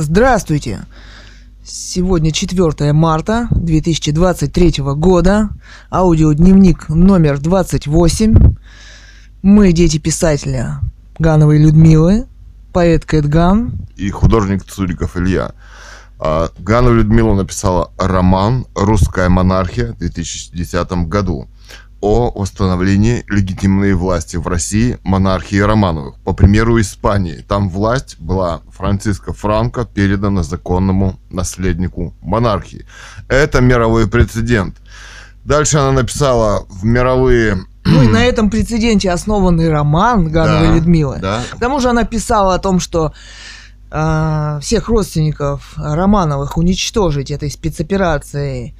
Здравствуйте! Сегодня 4 марта 2023 года. Аудиодневник номер 28. Мы дети писателя Гановой Людмилы, поэт Кэт Ган. и художник Цуриков Илья. А, Ганова Людмила написала роман «Русская монархия» в 2010 году о восстановлении легитимной власти в России монархии Романовых. По примеру Испании, там власть была Франциско Франко передана законному наследнику монархии. Это мировой прецедент. Дальше она написала в мировые... Ну и на этом прецеденте основанный роман Гановой Да, Людмилы. да. К тому же она писала о том, что э, всех родственников Романовых уничтожить этой спецоперацией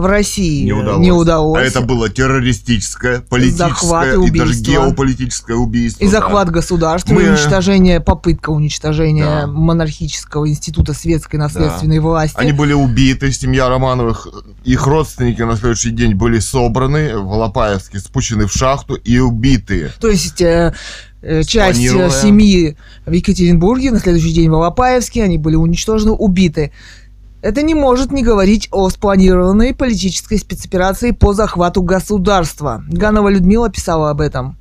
в России Не удалось. не удалось. А это было террористическое, политическое Захват и и, даже геополитическое убийство. И да. захват государства, Мы- и уничтожение, попытка уничтожения Да. монархического института светской наследственной власти. Они были убиты, семья Романовых, их родственники на следующий день были собраны в Лопаевске, спущены в шахту и убиты. То есть э, э, часть э, семьи в Екатеринбурге, на следующий день в Алапаевске, они были уничтожены, убиты. Это не может не говорить о спланированной политической спецоперации по захвату государства. Ганова Людмила писала об этом.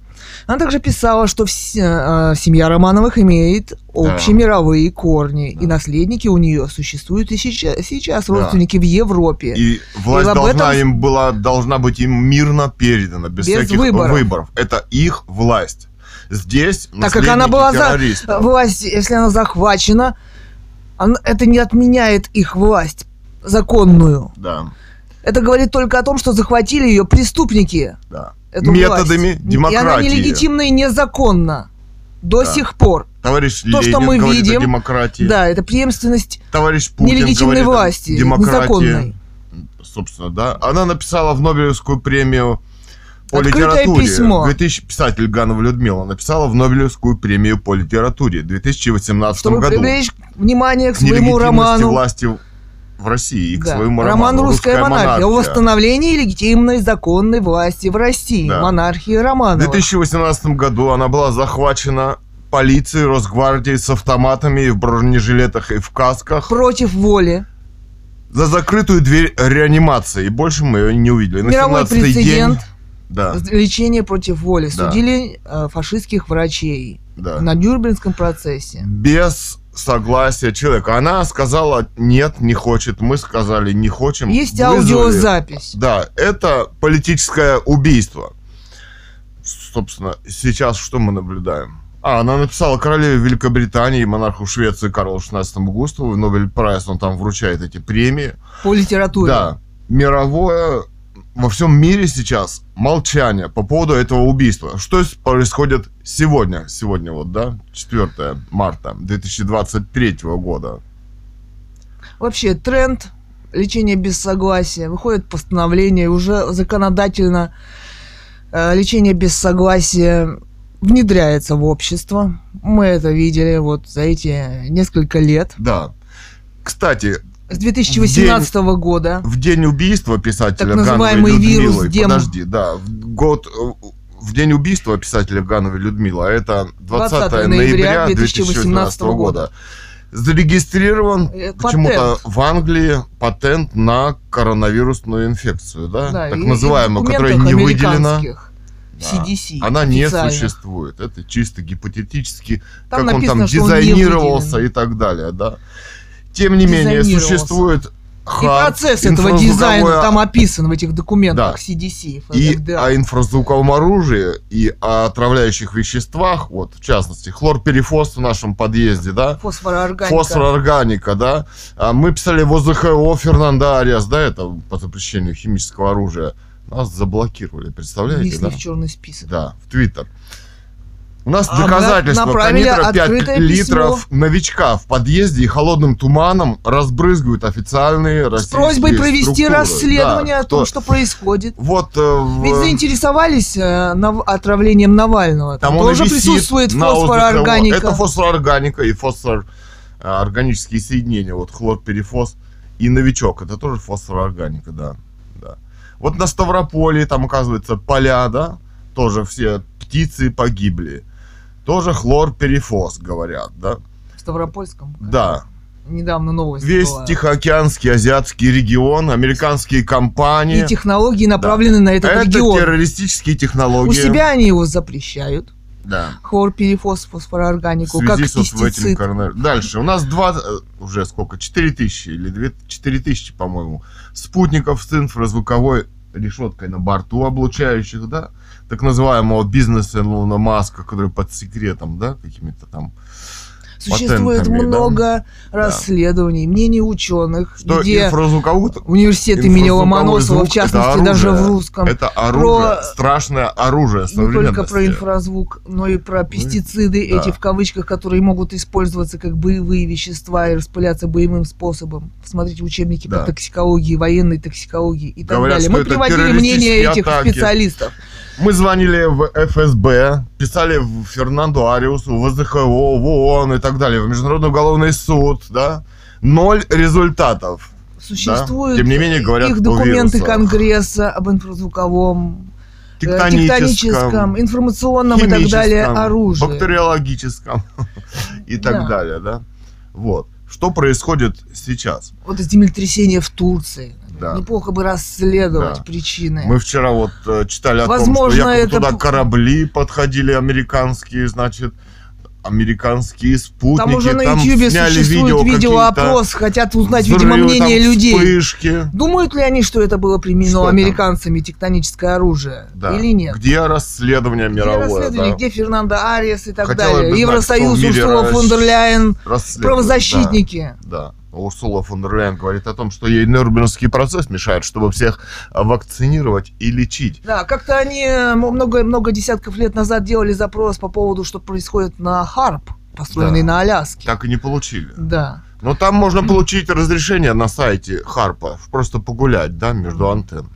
Она также писала, что вся, э, семья Романовых имеет общемировые корни, и наследники у нее существуют и сейчас, сейчас Да. родственники в Европе. И власть об должна этом- им была, должна быть им мирно передана, без, Без всяких выборов. выборов. Это их власть. Здесь Так как она была за власть, если она захвачена, это не отменяет их власть законную. Да, Это говорит только о том, что захватили ее преступники. да. Эту Методами власть. демократии. И она нелегитимна и незаконна. До Да. сих пор. Товарищ То, что Ленин мы говорит видим, о демократии. Да, это преемственность Товарищ Путин нелегитимной власти, демократии. незаконной. собственно, да. Она написала в Нобелевскую премию по Открытое литературе. письмо. 2000, писатель Ганова Людмила написала в Нобелевскую премию по литературе в 2018 Чтобы году. привлечь внимание к своему роману. власти в России и к Да. своему Роман роману «Русская монархия» о восстановлении легитимной законной власти в России. Да. Монархии В Романова. 2018 году она была захвачена полицией, Росгвардией с автоматами и в бронежилетах и в касках Против воли. за закрытую дверь реанимации. И больше мы ее не увидели. На Мировой 17-й прецедент. день... Да, Лечение против воли. Да. Судили э, фашистских врачей да. на Нюрнбергском процессе. без согласия человека. Она сказала нет, не хочет. Мы сказали не хотим. Есть Вызвали. аудиозапись. Да, это политическое убийство. Собственно, сейчас что мы наблюдаем? А, она написала королеве Великобритании монарху Швеции Карлу XVI Густаву. Нобель Прайс, он там вручает эти премии. По литературе. Да, мировое во всем мире сейчас молчание по поводу этого убийства. Что происходит сегодня? Сегодня вот, да, 4 марта 2023 года. Вообще тренд лечения без согласия. Выходит постановление, уже законодательно э, лечение без согласия внедряется в общество. Мы это видели вот за эти несколько лет. Да. Кстати, С 2018 года. в день убийства писателя Так называемый Гановой вирус Людмилы, Дем. подожди, да, в год э, в день убийства писателя Гановой Людмила, а это 20, 20 ноября ноября 2018 года, зарегистрирован Э, почему-то в Англии патент на коронавирусную инфекцию, да, Да, так называемую, которая не выделена. Да. CDC. Она не существует. Это чисто гипотетически, Там как он написано, там он не дизайнировался выделен. и так далее, да. Тем не менее, существует И процесс этого дизайна там описан в этих документах Да. CDC, и ФДА. о инфразвуковом оружии, и о отравляющих веществах, вот, в частности, хлорперифос в нашем подъезде, да, Фосфороорганика. фосфорорганика, да. А Мы писали в ОЗХО Фернандо Ариас, да, это по запрещению химического оружия. Нас заблокировали, представляете, Внесли да? в черный список. Да, в Твиттер. У нас А, доказательства канитра 5 открытое литров новичка в подъезде и холодным туманом разбрызгивают официальные С российские просьбой провести структуры. расследование Да, о том, кто- что происходит. Вот э, Ведь заинтересовались э, нав- отравлением Навального. Там, Там тоже присутствует фосфороорганика. Это фосфороорганика и фосфорорганические соединения, вот хлорперифос и новичок, это тоже фосфороорганика, да, да. Вот на Ставрополе, там, оказывается, поля, да, тоже все птицы погибли. Тоже хлорперифос, говорят, да. В Ставропольском. Да. Недавно новость Весь была. Тихоокеанский, азиатский регион, американские компании. И технологии направлены на этот Это регион. террористические технологии. У себя они его запрещают. Да. Хлорпирифос, В фосфороорганику, как с вот этим коронавирусом. Дальше. У нас два, э, уже сколько, 4 тысячи или 2, 4 тысячи, по-моему, спутников с инфразвуковой решеткой на борту, облучающих, да, так называемого бизнеса Илона Маска, который под секретом, да, какими-то там. Существует патентами, да. много расследований, мнений ученых, Что где инфразвуковой университет имени Ломоносова, в частности, это даже в оружие. русском, это оружие, Про- страшное оружие не только про инфразвук, но и про пестициды, Ну да. эти в кавычках, которые могут использоваться как боевые вещества и распыляться боевым способом. Смотрите учебники Да. по токсикологии, военной токсикологии и так Говорят, далее. Мы приводили мнение этих атаки. специалистов. Мы звонили в ФСБ, писали в Фернандо Ариусу, в ВЗХО, в ООН и так далее, в Международный уголовный суд, да. Ноль результатов. Существуют Тем не менее, говорят их документы. Конгресса об инфразвуковом, э, Тектоническом, тектоническом, информационном и так далее оружии. бактериологическом и так Да. далее, да. Вот. Что происходит сейчас? Вот землетрясение в Турции. Да. Неплохо бы расследовать Да. причины. Мы вчера вот э, читали о Возможно, том, что это туда корабли подходили американские, значит, американские спутники. Там уже на там сняли существует видеоопрос, хотят узнать, видимо, взрывы, мнение там, людей. Вспышки. Думают ли они, что это было применено Что там? американцами тектоническое оружие? Да. Или нет? Где расследование Где мировое? расследование, да? где Фернандо Ариес и так Хотелось бы далее? знать, Евросоюз, Урсула фон дер Ляйен, правозащитники. Да, да. Урсула фон дер Ляйен говорит о том, что ей Нюрнбергский процесс мешает, чтобы всех а, вакцинировать и лечить. Да, как-то они э, много, много десятков лет назад делали запрос по поводу, что происходит на Харп, построенный Да. на Аляске. Так и не получили. Да. Но там можно получить разрешение на сайте Харпа, просто погулять, да, между антенн.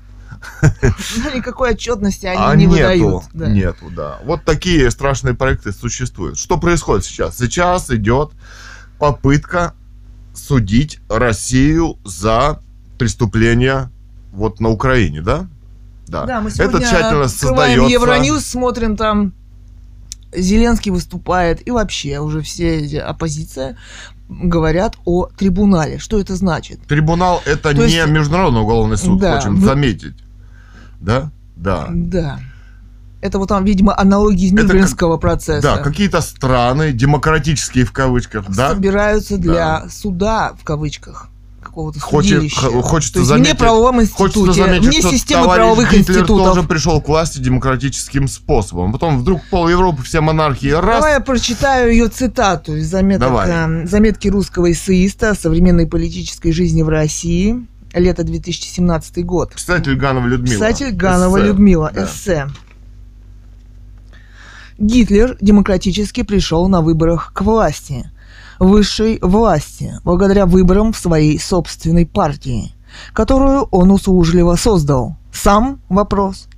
Но никакой отчетности они а не нету, выдают. Да. нету, да. Вот такие страшные проекты существуют. Что происходит сейчас? Сейчас идет попытка судить Россию за преступления вот на Украине, да? Да. Да, мы сегодня Это тщательно создается. Евроньюз, смотрим там, Зеленский выступает, и вообще уже все эти оппозиция говорят о трибунале. Что это значит? Трибунал это То не есть- международный уголовный суд, Да, хочем вы- заметить. Да? Да. Да. Это вот там, видимо, аналогии из Нюрнбергского процесса. Да, какие-то страны, демократические в кавычках, да, собираются для суда, в кавычках, какого-то Хочет- судилища. хочется То есть заметить- вне правовом Хочется институте, заметить, вне что системы правовых Гитлер институтов. тоже пришел к власти демократическим способом. Потом вдруг пол Европы, все монархии раз. Давай я прочитаю ее цитату из заметок, Давай. э, заметки русского эссеиста о современной политической жизни в России, лето 2017 год. Писатель Ганова Людмила. Писатель Ганова Эссе. Людмила, Да. эссе. Гитлер демократически пришел на выборах к власти, высшей власти, благодаря выборам в своей собственной партии, которую он услужливо создал. Сам вопрос.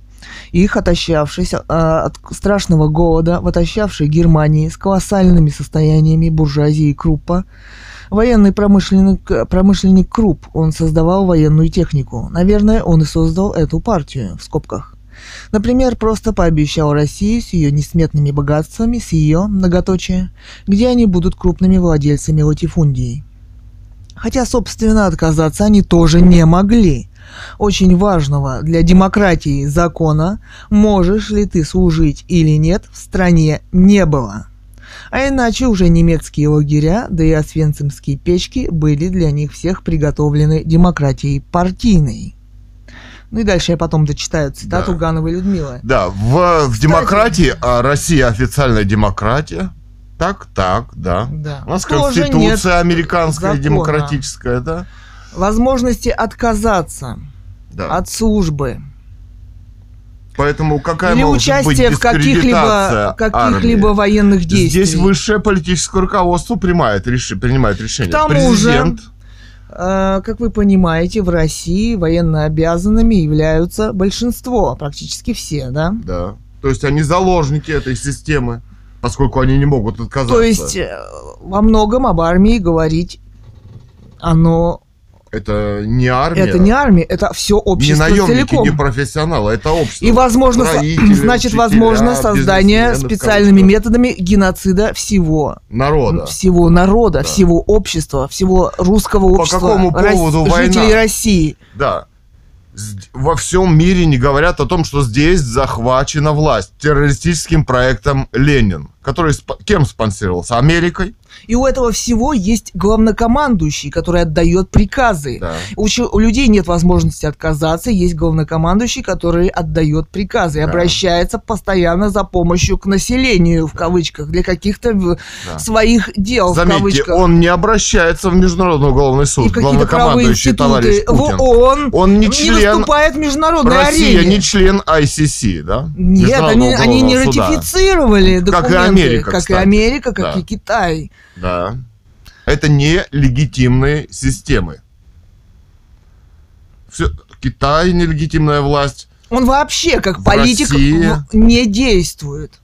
Их отощавшись э, от страшного голода, в отощавшей Германии с колоссальными состояниями буржуазии Круппа, военный промышленник, промышленник Крупп, он создавал военную технику. Наверное, он и создал эту партию, в скобках. Например, просто пообещал России с ее несметными богатствами, с ее, многоточие, где они будут крупными владельцами латифундий. Хотя, собственно, отказаться они тоже не могли. Очень важного для демократии закона, можешь ли ты служить или нет, в стране не было. А иначе уже немецкие лагеря, да и освенцимские печки были для них всех приготовлены демократией партийной. Ну и дальше я потом дочитаю цитату Да. Гановой Людмилы. Да, в, в демократии, а Россия официальная демократия. Так, так, да. Да. У нас Тоже конституция нет американская, закона. демократическая, да? возможности отказаться Да. от службы Поэтому какая или может участия быть в каких-либо, армии? военных действий. Здесь высшее политическое руководство принимает, реши- принимает решение. К тому же- Президент. Э, Как вы понимаете, в России военно обязанными являются большинство, практически все, да? Да. То есть они заложники этой системы, поскольку они не могут отказаться. То есть э, во многом об армии говорить оно Это не армия. Это не армия, это все не общество наемники, целиком. не профессионалы, это общество. И возможно, Строители, значит, учителя, возможно создание специальными методами геноцида всего народа. всего народа, Да. всего общества, всего русского По общества, какому поводу Рос- война? жителей России. Да. Во всем мире не говорят о том, что здесь захвачена власть террористическим проектом Ленин, который спо- кем спонсировался? Америкой? И у этого всего есть главнокомандующий, который отдает приказы. Да. У, у людей нет возможности отказаться, есть главнокомандующий, который отдает приказы и Да. обращается постоянно за помощью к населению, в кавычках, для каких-то в- Да. своих дел, в Заметьте, кавычках. он не обращается в Международный уголовный и суд, в правовые главнокомандующий товарищ институты, в Путин. ООН, Он не не член... выступает в международной Россия арене. не член ICC, да? Нет, они, они не суда. ратифицировали Как и документы, Америка, как и. Америка, как Да. и Китай. Да. Это не легитимные системы. Все, Китай нелегитимная власть. Он вообще как В политик России? не действует.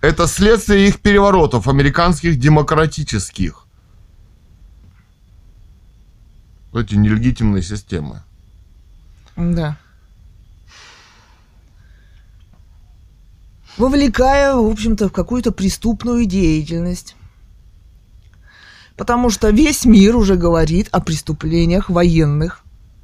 Это следствие их переворотов, американских демократических. Эти нелегитимные системы. Да. Вовлекая, в общем-то, в какую-то преступную деятельность. Потому что весь мир уже говорит о преступлениях военных,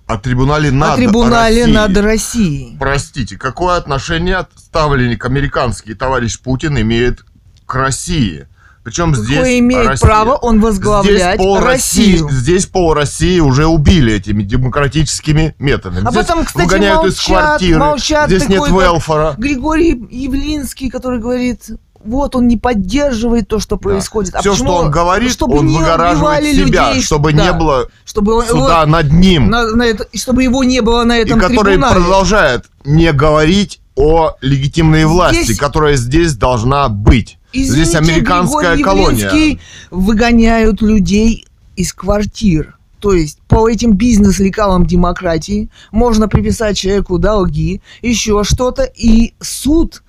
О трибунале над о трибунале Россией. над Россией. Простите, какое отношение ставленник американский товарищ Путин имеет к России? Причем здесь Какое имеет Россия. право он возглавлять здесь пол Россию? России, здесь пол России уже убили этими демократическими методами. Об здесь этом, кстати, выгоняют из молчат, квартиры. молчат здесь нет велфора. Григорий Явлинский, который говорит, вот он не поддерживает то, что происходит. А Все, почему? что он говорит, Чтобы он выгораживает себя, людей, чтобы да. не было чтобы он- суда его- над ним. на- на это- и чтобы его не было на и этом который трибунале. продолжает не говорить о легитимной власти, Здесь- которая здесь должна быть. Извините, здесь американская Григорий колония. Явлинский выгоняют людей из квартир. То есть по этим бизнес-лекалам демократии можно приписать человеку долги, еще что-то, и суд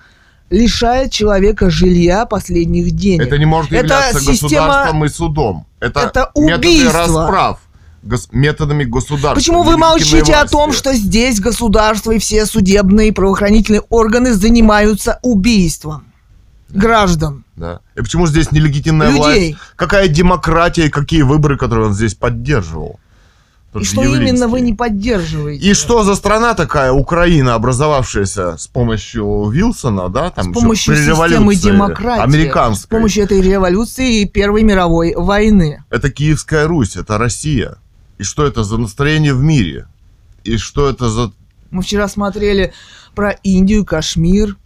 лишает человека жилья последних денег. Это не может Это являться система- государством и судом. Это, Это методы убийство. расправ гос- методами государства. Почему вы молчите о власти. том, что здесь государство и все судебные и правоохранительные органы занимаются убийством граждан? Да. И почему здесь нелегитимная Людей. власть? Какая демократия и какие выборы, которые он здесь поддерживал? Тот И что именно вы не поддерживаете? И что за страна такая, Украина, образовавшаяся с помощью Вилсона, да, там с помощью при системы демократии, с американской. помощью этой революции и Первой мировой войны. Это Киевская Русь, это Россия. И что это за настроение в мире? И что это за... Мы вчера смотрели про Индию, Кашмир,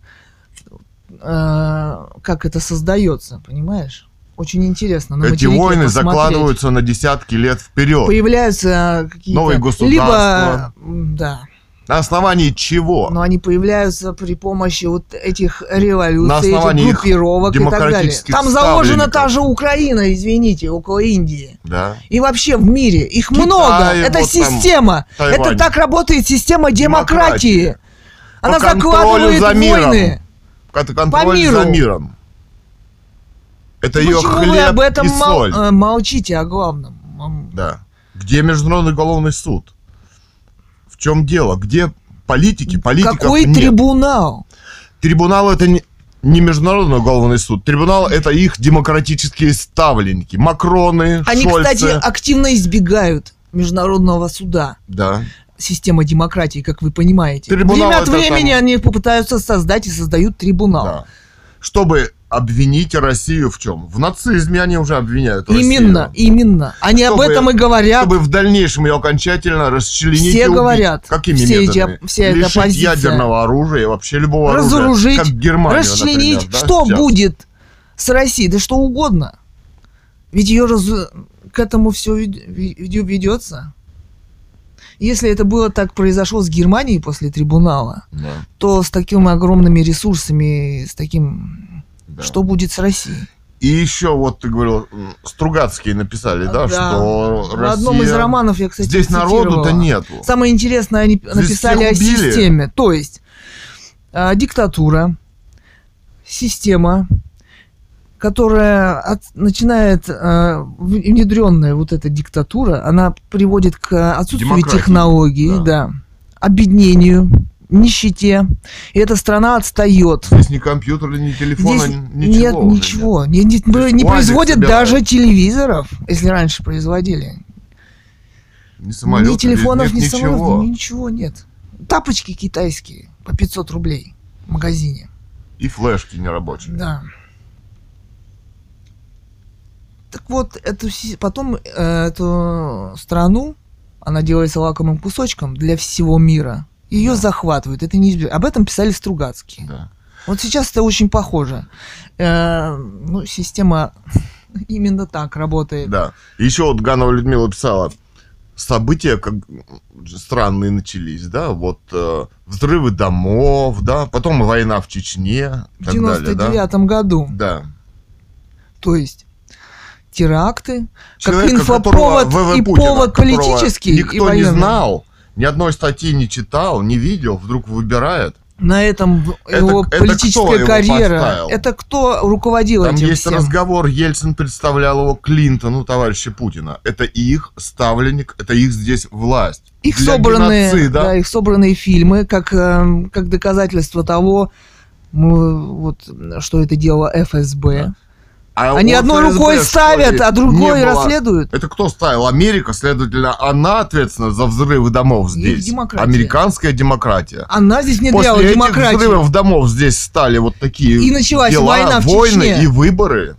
э, как это создается, понимаешь? Очень интересно. на Эти войны посмотреть. закладываются на десятки лет вперед. Появляются какие-то... Новые государства. Либо, да, На основании чего? но они появляются при помощи вот этих революций, На основании этих их группировок и так далее. Там заложена та же Украина, извините, около Индии. Да. И вообще в мире их Китай, много. Это вот там, система. Тайвань. Это так работает система демократии. Демократия. Она По закладывает за миром. войны. Контроль миру. за миром. Это ее Почему хлеб вы об этом и мол- соль. э, молчите о главном? Да. Где Международный уголовный суд? В чем дело? Где политики? Политиков Какой нет. трибунал? Трибунал это не, не Международный уголовный суд. Трибунал это их демократические ставленники. Макроны, Они, Шольцы. кстати, активно избегают международного суда. Да. Система демократии, как вы понимаете. Трибунал Время от времени там- они попытаются создать и создают трибунал. да. Чтобы обвинить Россию в чем? В нацизме они уже обвиняют Именно, Россию. именно. Они об Чтобы- этом и говорят. Чтобы в дальнейшем ее окончательно расчленить Все убить. говорят. Какими Все эти- методами? вся эта Лишить оппозиция. ядерного оружия и вообще любого разоружить, оружия. Как Германия, расчленить, например, да, что сейчас. будет с Россией, да что угодно. Ведь ее раз... к этому все ведется. Если это было так произошло с Германией после трибунала, Да, то с такими огромными ресурсами, с таким... да. Что будет с Россией? И еще вот ты говорил, Стругацкие написали, да, Да. что В одном из Россия- романов я, кстати, Здесь народу-то нету. Самое интересное, они написали о системе. То есть а, диктатура, система, которая от- начинает э, внедренная вот эта диктатура, она приводит к отсутствию Демократии, технологий, да. да. обеднению, нищете. И эта страна отстает. Здесь ни компьютера, ни телефона, Здесь ничего. нет ничего. Не, не- То есть не УАЗик производят собирают. даже телевизоров, если раньше производили. Ни самолетов, ни телефонов, нет ни ничего. самолетов, ничего нет. Тапочки китайские по 500 рублей в магазине. И флешки нерабочие. Да. Так вот, эту, потом э, эту страну, она делается лакомым кусочком для всего мира. Ее Да. захватывают. Это неизбежно. Об этом писали Стругацкие. Да. Вот сейчас это очень похоже. Э, ну, система именно так работает. Да. Еще вот Ганова Людмила писала, события как странные начались, да, вот э, взрывы домов, да, потом война в Чечне и В так далее, да. 99 году. Да. То есть теракты, как Человека, инфоповод которого ВВ и повод политический и Никто не военный. знал, ни одной статьи не читал, не видел, вдруг выбирает. На этом Это- его это политическая кто его карьера. поставил? Это кто руководил Там этим есть всем? разговор, Ельцин представлял его Клинтону, товарища Путина. Это их ставленник, это их здесь власть. Их Для собранные, геноцида. да, их собранные фильмы, как, эм, как доказательство того, ну, вот, что это дело ФСБ. А Они одной ФСБ, рукой ставят, ли, а другой не расследуют. Это кто ставил? Америка, следовательно, она ответственна за взрывы домов здесь. демократия. Американская демократия. Она здесь После внедряла этих демократию. взрывов домов здесь стали вот такие И началась дела, война в войны Чечне. и выборы.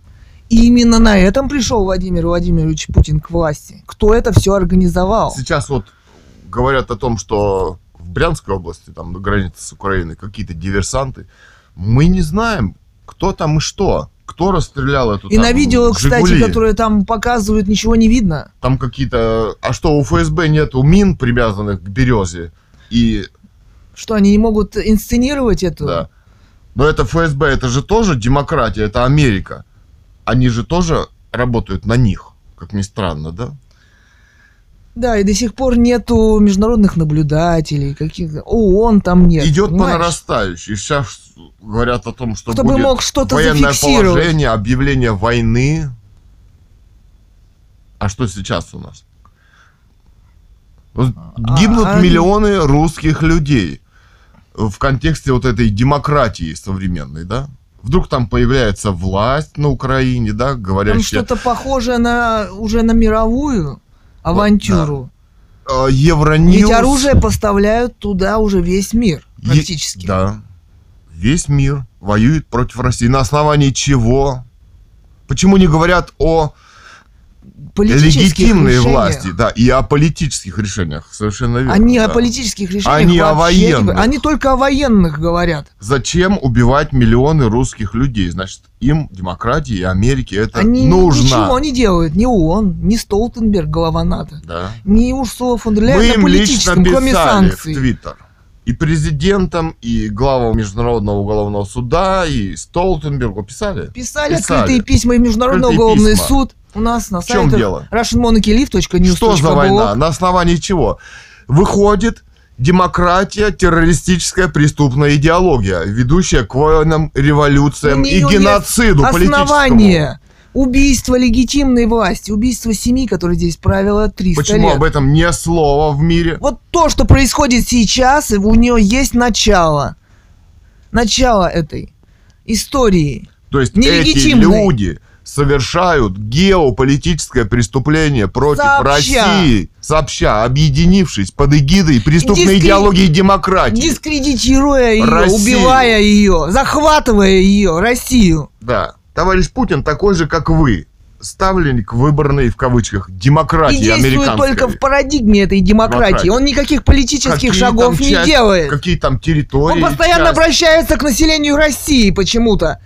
И именно на этом пришел Владимир Владимирович Путин к власти. Кто это все организовал? Сейчас вот говорят о том, что в Брянской области, там на границе с Украиной, какие-то диверсанты. Мы не знаем, кто там и что. Кто расстрелял эту И там на видео, кстати, «Жигули». которое там показывают, ничего не видно. Там какие-то... А что, у ФСБ нету мин, привязанных к березе? И Что они не могут инсценировать эту? Да. Но это ФСБ, это же тоже демократия, это Америка. Они же тоже работают на них, как ни странно, да? Да, и до сих пор нету международных наблюдателей, каких ООН там нет. Идет по понимаешь? нарастающей. Сейчас говорят о том, что Кто будет мог что-то военное положение, объявление войны. А что сейчас у нас? А, Гибнут а- миллионы русских людей в контексте вот этой демократии современной, да? Вдруг там появляется власть на Украине, да, Там говорящая... что-то похожее на уже на мировую авантюру. Э, Евроньюз. Ведь оружие поставляют туда уже весь мир, Е- практически. Да. Весь мир воюет против России. На основании чего? Почему не говорят о Легитимной решениях. власти, да, и о политических решениях, совершенно верно. Они да. о политических решениях Они о вообще не военных. Они только о военных говорят. Зачем убивать миллионы русских людей? Значит, им демократии и Америке это Они нужно. ничего не делают. Ни ООН, ни Столтенберг, голова НАТО. Да. Ни Урсула фон дер Ляйен на им лично политическом, кроме писали в санкций. Твиттер. И президентам, и главам Международного уголовного суда, и Столтенбергу писали. Писали, Писали. открытые письма и Международный Открытые уголовный письма. суд. У нас на В чем сайте дело? Что за война? На основании чего? Выходит демократия, террористическая преступная идеология, ведущая к военным революциям и геноциду политическому. Основание. Убийство легитимной власти. Убийство семьи, которые здесь правило 300 Почему лет. об этом не слова в мире? Вот то, что происходит сейчас, у нее есть начало. Начало этой истории. То есть эти люди совершают геополитическое преступление против Сообща. России, сообща, объединившись под эгидой преступной Дискри- идеологии демократии. Дискредитируя ее, Россию. убивая ее, захватывая ее, Россию. Да. Товарищ Путин такой же, как вы. Ставленник выборной, в кавычках, демократии И действует только в парадигме этой демократии. Демократии. Он никаких политических Какие шагов не часть- делает. Какие там территории. Он постоянно часть. обращается к населению России почему-то.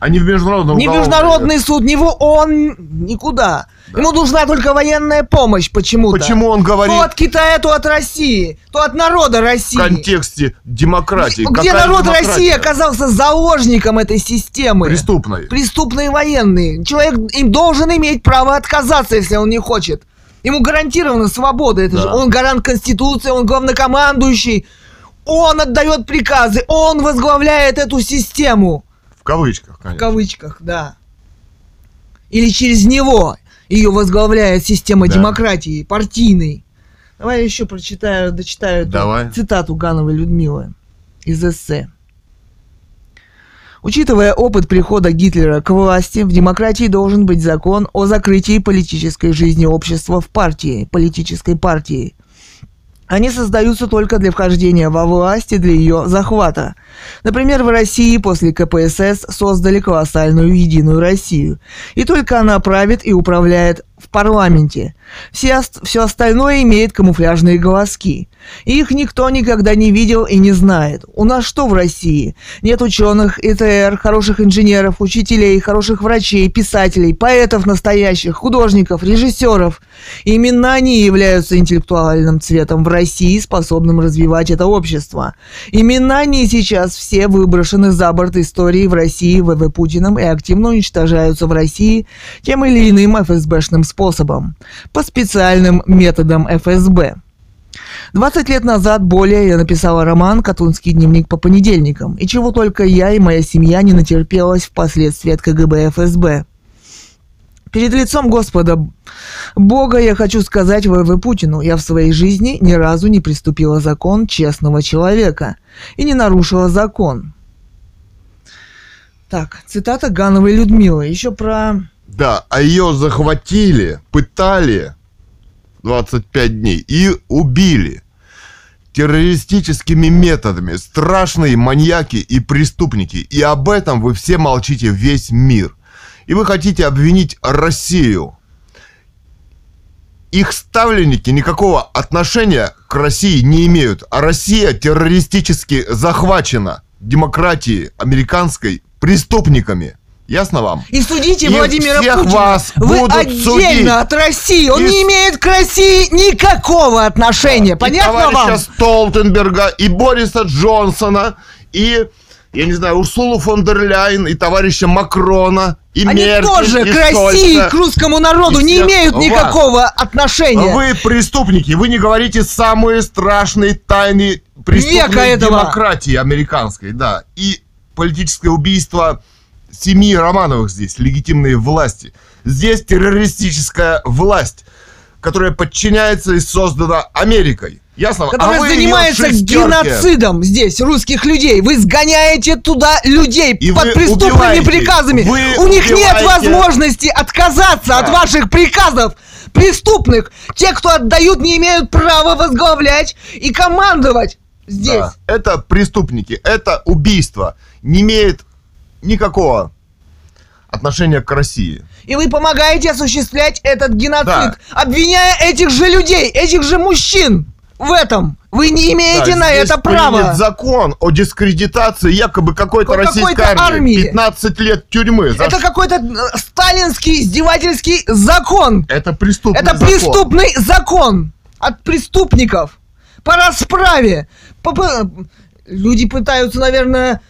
Они в международном Ни в Международный суд, ни в ООН, никуда. Ему нужна только военная помощь почему-то. Почему он говорит То от Китая, то от России, то от народа в России. контексте демократии? Где Какая народ демократия? России оказался заложником этой системы. Преступной. Преступные военные. Человек им должен иметь право отказаться, если он не хочет. Ему гарантирована свобода. Это Да. же он гарант Конституции, он главнокомандующий. Он отдает приказы, он возглавляет эту систему. В кавычках, В конечно. кавычках, да. Или через него ее возглавляет система Да. демократии, партийной. Давай я еще прочитаю, дочитаю эту Давай. цитату Гановой Людмилы из эссе. Учитывая опыт прихода Гитлера к власти, в демократии должен быть закон о закрытии политической жизни общества в партии, политической партии. Они создаются только для вхождения во власть и для ее захвата. Например, в России после КПСС создали колоссальную единую Россию. И только она правит и управляет в парламенте. Все, все остальное имеет камуфляжные голоски. Их никто никогда не видел и не знает. У нас что в России? Нет ученых, ИТР, хороших инженеров, учителей, хороших врачей, писателей, поэтов настоящих, художников, режиссеров. Именно они являются интеллектуальным цветом в России, способным развивать это общество. Именно они сейчас все выброшены за борт истории в России ВВ Путиным и активно уничтожаются в России тем или иным ФСБшным способом. По специальным методам ФСБ. 20 лет назад более я написала роман «Катунский дневник по понедельникам», и чего только я и моя семья не натерпелась впоследствии от КГБ и ФСБ. Перед лицом Господа Бога я хочу сказать ВВ Путину, я в своей жизни ни разу не приступила закон честного человека и не нарушила закон. Так, цитата Гановой Людмилы. Еще про... Да, а ее захватили, пытали 25 дней и убили террористическими методами. Страшные маньяки и преступники. И об этом вы все молчите весь мир. И вы хотите обвинить Россию. Их ставленники никакого отношения к России не имеют. А Россия террористически захвачена демократией американской преступниками. Ясно вам? И судите И Владимира всех Путина. вас Вы будут отдельно судить. от России. Он И не имеет к России никакого отношения. Понятно и товарища вам? Столтенберга, и Бориса Джонсона, и, я не знаю, Урсулу фон дер Ляйен, и товарища Макрона, и Они Меркель, тоже и к России, Шольца. к русскому народу И не всех имеют вас. никакого отношения. Вы преступники, вы не говорите самые страшные тайны преступной демократии американской, да. И политическое убийство семьи Романовых здесь, легитимные власти. Здесь террористическая власть, которая подчиняется и создана Америкой. Ясно? Которая а занимается геноцидом здесь русских людей. Вы сгоняете туда людей И под преступными убиваете. приказами. Вы У них нет убиваете. возможности отказаться от Да. ваших приказов. Преступных. Те, кто отдают, не имеют права возглавлять и командовать здесь. Да. Это преступники, это убийство. Не имеет никакого отношения к России. И вы помогаете осуществлять этот геноцид, Да. обвиняя этих же людей, этих же мужчин в этом. Вы не имеете Да, на это права. закон о дискредитации якобы какой-то Какой-то российской армии. армии. 15 лет тюрьмы. За Это ш- какой-то э, сталинский издевательский закон. Это преступный Это закон. преступный закон от преступников по расправе. По- по- Люди пытаются, наверное,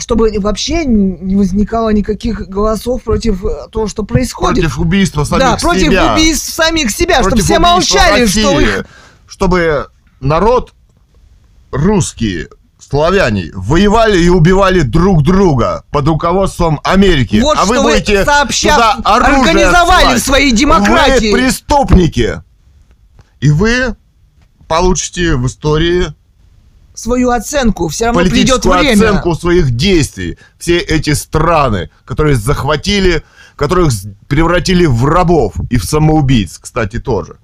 чтобы вообще не возникало никаких голосов против э, того, что происходит. Против убийства самих да, против себя. убийств самих себя, чтобы Против все убийства молчали, что России. их Чтобы народ русские, славяне, воевали и убивали друг друга под руководством Америки. Вот а вы что будете сообща организовали отсылать. в своей демократии. Вы преступники. И вы получите в истории свою оценку. Все равно придет время. оценку своих действий. Все эти страны, которые захватили, которых превратили в рабов и в самоубийц, кстати, тоже.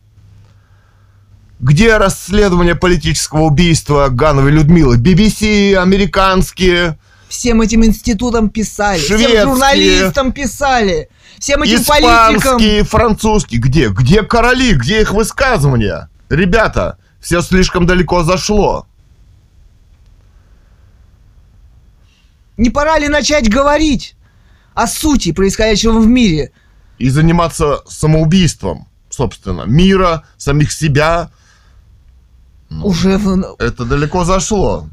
Где расследование политического убийства Гановой Людмилы? BBC, американские, Всем этим институтам писали, Шведские. всем журналистам писали, всем этим политикам. испанские, французские. Где? Где короли? Где их высказывания? Ребята, все слишком далеко зашло. Не пора ли начать говорить о сути происходящего в мире? и заниматься самоубийством, собственно, мира, самих себя. Ну, Уже в- Это далеко зашло.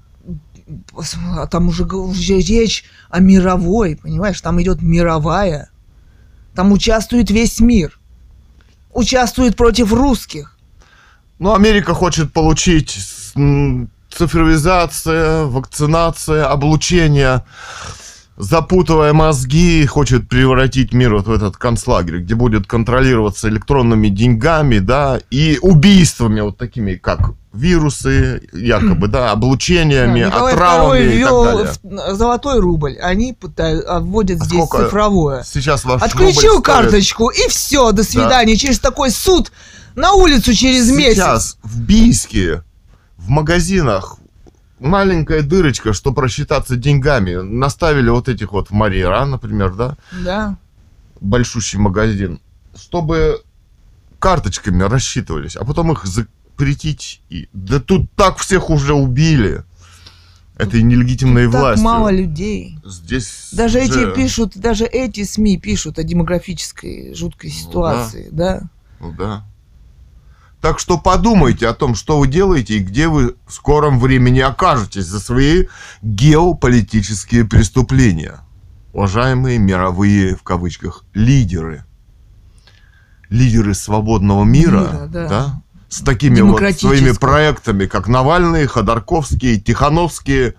а там уже, уже речь о мировой, понимаешь? Там идет мировая. Там участвует весь мир. Участвует против русских. Ну, Америка хочет получить цифровизация, вакцинация, облучение запутывая мозги, хочет превратить мир вот в этот концлагерь, где будет контролироваться электронными деньгами, да, и убийствами вот такими, как вирусы, якобы, да, облучениями, Да, Николай отравами II и так далее. золотой рубль, они пытают, а вводят А здесь цифровое. Сейчас ваш Отключил карточку и все, до свидания. Через такой суд на улицу через месяц. Сейчас в Бийске, в магазинах маленькая дырочка, что просчитаться деньгами. Наставили вот этих вот в Марьера, например, да, Да. большущий магазин, чтобы карточками рассчитывались, а потом их запретить. И... Да тут так всех уже убили. этой нелегитимной Так властью. мало людей. Здесь Даже уже- эти пишут, даже эти СМИ пишут о демографической жуткой Ну ситуации, да. Ну да. Так что подумайте о том, что вы делаете и где вы в скором времени окажетесь за свои геополитические преступления. Уважаемые мировые, в кавычках, лидеры. Лидеры свободного мира, Мира, да. с такими вот своими проектами, как Навальный, Ходорковский, Тихановские,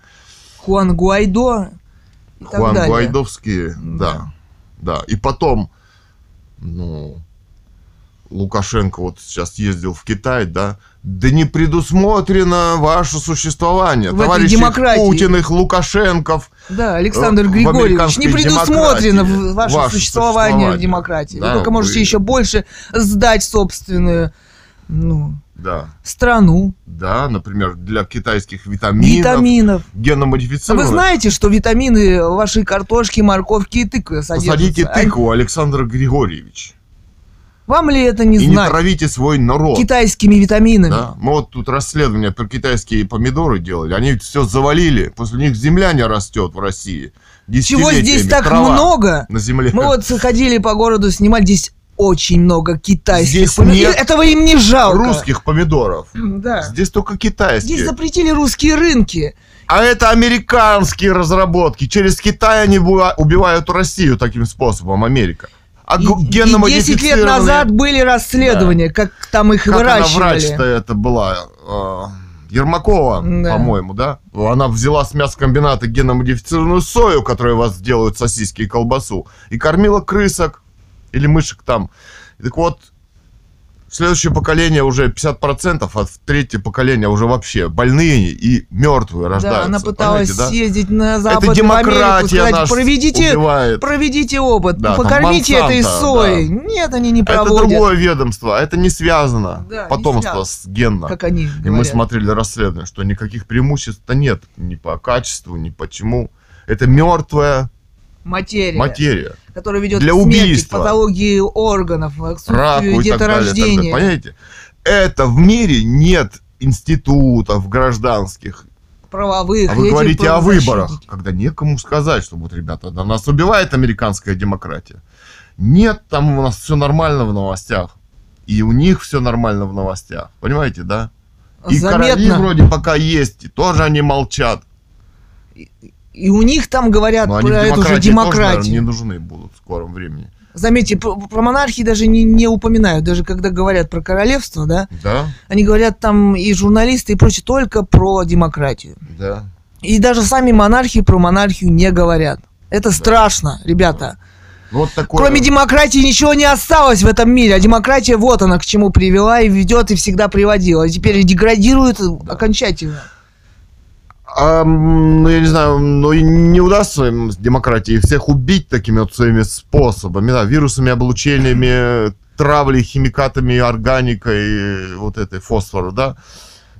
Хуан Гуайдо Хуан далее. Гуайдовские, да. Да. И потом, ну, Лукашенко вот сейчас ездил в Китай, да, да не предусмотрено ваше существование. В Товарищи демократии. Путиных, Лукашенков. Да, Александр Э, в Григорьевич, не предусмотрено в- ваше, ваше существование в существование. демократии. Да, вы только можете вы- еще больше сдать собственную ну, Да, страну. да, например, для китайских витаминов, Витаминов. А геномодифицированных. вы знаете, что витамины в вашей картошке, морковке и тыкве содержатся? Посадите А тыкву, Александр Григорьевич. Вам ли это не и не знать? травите свой народ. Китайскими витаминами. Да, мы вот тут расследование про китайские помидоры делали. Они все завалили. После них земля не растет в России. Чего здесь так трава много? На земле. Мы вот ходили по городу снимать, здесь очень много китайских Здесь помидоров. нет Этого им не жалко. Русских помидоров. Да. Здесь только китайские. Здесь запретили русские рынки. А это американские разработки. Через Китай они убивают Россию таким способом, Америка. А И, гу- и 10 лет назад были расследования, как там их Как она выращивали. врач-то это была? э, Ермакова, Да. по-моему, да? Она взяла с мясокомбината геномодифицированную сою, которая у вас делают сосиски и колбасу, и кормила крысок или мышек там. Так вот, следующее поколение уже 50%, а в третье поколение уже вообще больные и мертвые рождаются. Да, она пыталась Понимаете, да? съездить на Запад, Это в Америку, демократия сказать, нас проведите, убивает. проведите опыт, Да, там покормите этой Монсанто, соей. Нет, они не Это проводят. другое ведомство, это не связано. Да, не Потомство связано. с генно. Как они И мы говорят. смотрели расследование, что никаких преимуществ-то нет ни по качеству, ни почему. Это мертвая Материя, материя. Которая ведет Для к смерти, убийства. к патологии органов, к отсутствию и так далее, деторождения. Понимаете? Это в мире нет институтов гражданских. правовых. А вы говорите о выборах, когда некому сказать, что вот, ребята, да нас убивает американская демократия. Нет, там у нас все нормально в новостях. И у них все нормально в новостях. Понимаете, да? И короли Заметно. вроде пока есть, и тоже они молчат. И у них там говорят Но про эту же демократии тоже, наверное, демократию. не нужны будут в скором времени. Заметьте, про, про монархии даже не, не упоминают. Даже когда говорят про королевство, да, Да, они говорят там и журналисты, и прочее, только про демократию. да. И даже сами монархи про монархию не говорят. Это страшно, ребята. Вот такое. Кроме демократии ничего не осталось в этом мире. А демократия вот она к чему привела и ведет, и всегда приводила. И теперь деградирует окончательно. А, ну, я не знаю, ну, не удастся им с демократией всех убить такими вот своими способами, да, вирусами, облучениями, травлей, химикатами, органикой, вот этой фосфора, да,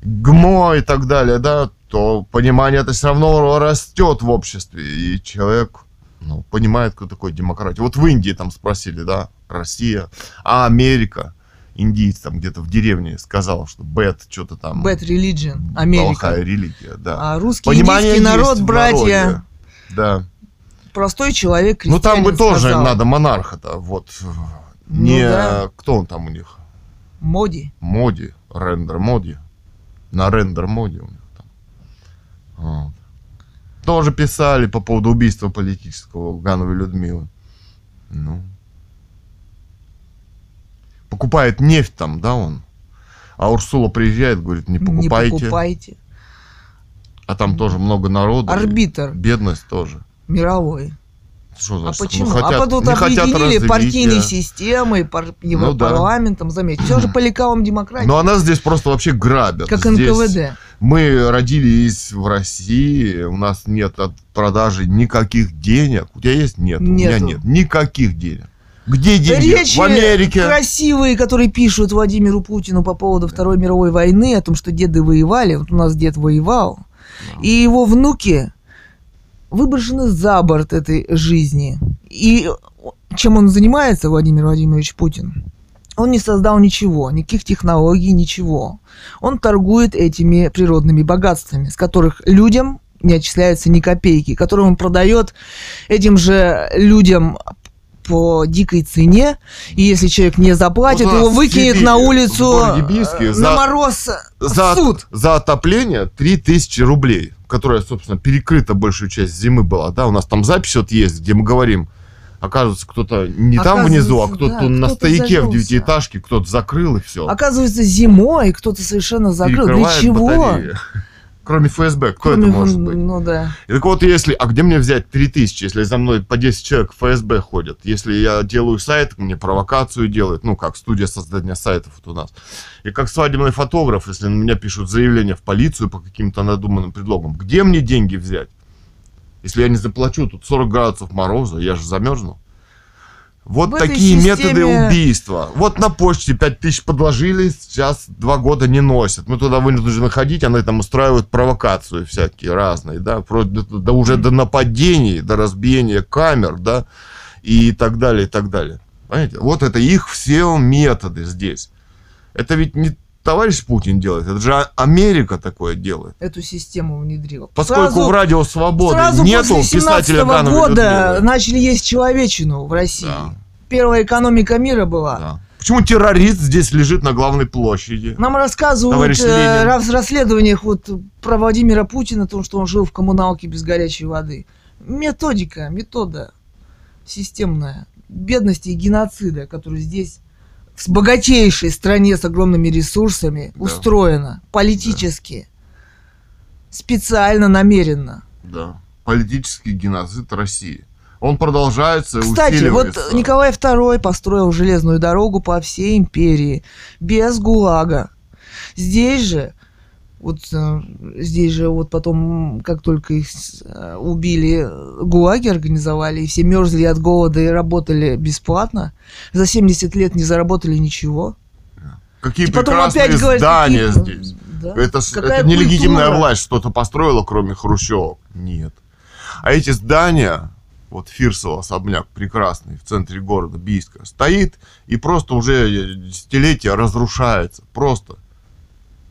ГМО и так далее, да, то понимание это все равно растет в обществе, и человек, ну, понимает, кто такой демократия. Вот в Индии там спросили, да, Россия, а Америка, индиец там где-то в деревне сказал, что бет, что-то там... Bad religion, Америка. Плохая религия, да. А русский Понимание индийский народ, братья. Да. простой человек, Ну там бы тоже сказал. надо монарха-то, вот. Ну не да. кто он там у них? Моди. Моди, рендер моди. На рендер моди у них там. Вот. Тоже писали по поводу убийства политического Гановой Людмилы. Ну. Покупает нефть там, да, он? А Урсула приезжает, говорит, не покупайте. Не покупайте. А там тоже много народу. Арбитр. Бедность тоже. Мировой. Что А значит? почему? Ну, хотят- а потом объединили развития. партийной системой, пар- Ну да. Европарламентом, заметьте. Все же по лекалам демократии. Но она здесь просто вообще грабят. как Здесь НКВД. Мы родились в России, у нас нет от продажи никаких денег. У тебя есть? Нет. У меня Нету. нет. Никаких денег. Где деньги? речи в Америке. красивые, которые пишут Владимиру Путину по поводу Второй мировой войны, о том, что деды воевали. Вот у нас дед воевал. И его внуки выброшены за борт этой жизни. И чем он занимается, Владимир Владимирович Путин? Он не создал ничего, никаких технологий, ничего. Он торгует этими природными богатствами, с которых людям не отчисляются ни копейки, которые он продает этим же людям по дикой цене, и если человек не заплатит, его в выкинет Сибири, на в улицу Бийске за- на мороз За, в суд. за отопление 3000 рублей, которая, собственно, перекрыта большую часть зимы была. Да, у нас там запись вот есть, где мы говорим, оказывается, кто-то не там внизу, а кто-то да, на кто-то стояке в завелся. девятиэтажке, кто-то закрыл и все. Оказывается, зимой кто-то совершенно закрыл. Для чего? батареи. Кроме ФСБ, кто Кроме это может быть? Ну да. И так вот, если... А где мне взять 3000, если за мной по 10 человек ФСБ ходят? Если я делаю сайт, мне провокацию делают, ну, как студия создания сайтов вот у нас. И как свадебный фотограф, если на меня пишут заявление в полицию по каким-то надуманным предлогам, где мне деньги взять? Если я не заплачу, тут 40 градусов мороза, я же замерзну. Вот В такие системе- методы убийства. Вот на почте 5000 подложили, сейчас два года не носят. Мы туда вынуждены ходить, они там устраивают провокацию всякие разные, да, вплоть до, до уже до нападений, до разбиения камер, да, и так далее, и так далее. Понимаете? Вот это их все методы здесь. Это ведь не товарищ Путин делает, это же Америка такое делает. Эту систему внедрила. Поскольку Сразу- в радио Свободы Сразу нету после писателя 17 Гановой года начали есть человечину в России. Да. Первая экономика мира была. Да. Почему террорист здесь лежит на главной площади? Нам рассказывают э, в расследованиях вот про Владимира Путина, о том, что он жил в коммуналке без горячей воды. Методика, метода системная бедности и геноцида, который здесь в богатейшей стране с огромными ресурсами Да. устроена политически, специально, намеренно. Да. Политический геноцид России. Он продолжается и Кстати, вот. Николай II построил железную дорогу по всей империи без ГУЛАГа. Здесь же, вот э, здесь же вот потом, как только их э, убили, ГУЛАГи организовали, и все мерзли от голода и работали бесплатно, за 70 лет не заработали ничего. Какие И потом опять говорят, здания какие- здесь. Да. Это, Какая это нелегитимная культура? власть что-то построила, кроме Хрущева. Нет. А эти здания, вот Фирсово особняк прекрасный в центре города Бийска, стоит и просто уже десятилетия разрушается. Просто.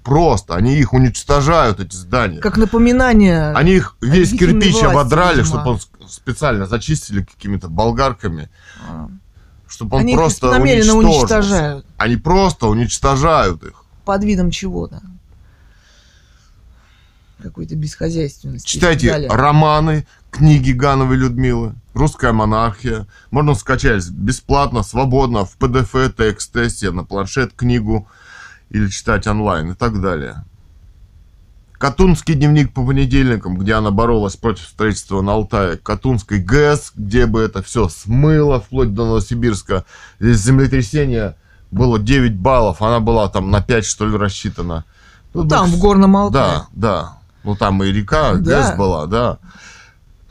Просто. Они их уничтожают, эти здания. Как напоминание. Они их весь кирпич власти, ободрали, видимо. чтобы он специально зачистили какими-то болгарками, а, чтобы он Они их просто намеренно уничтожают. Они просто уничтожают их. Под видом чего-то. Какой-то бесхозяйственности. Читайте романы, книги Гановой Людмилы, «Русская монархия». Можно скачать бесплатно, свободно, в PDF, себе на планшет книгу или читать онлайн и так далее. Катунский дневник по понедельникам, где она боролась против строительства на Алтае. Катунской ГЭС, где бы это все смыло, вплоть до Новосибирска. Здесь землетрясение было 9 баллов, она была там на 5, что ли, рассчитана. Тут бы Там, в Горном Алтае. да, да. Ну там и река, Да. ГЭС была, да.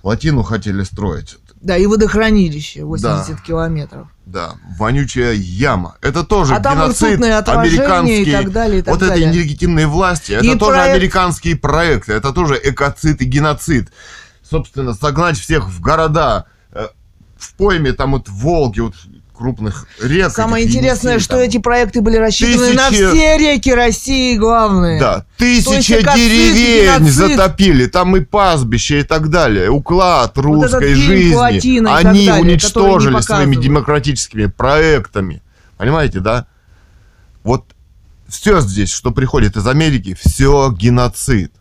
Плотину хотели строить. Да, и водохранилище 80 Да. километров. Да, вонючая яма. Это тоже А там геноцид отражения американский. и так далее, и так вот далее. эти нелегитимные власти, это И тоже проект- американские проекты, это тоже экоцид и геноцид. Собственно, согнать всех в города, э, в пойме там вот Волги, вот крупных рек. Самое интересное, Енисей, что там. эти проекты были рассчитаны на Тысячи- все реки России, главное. Да, тысяча деревень геноцид. затопили, там и пастбища и так далее. Уклад русской фильм жизни. Так Они далее, уничтожили своими демократическими проектами. Понимаете, да? Вот все здесь, что приходит из Америки, все геноцид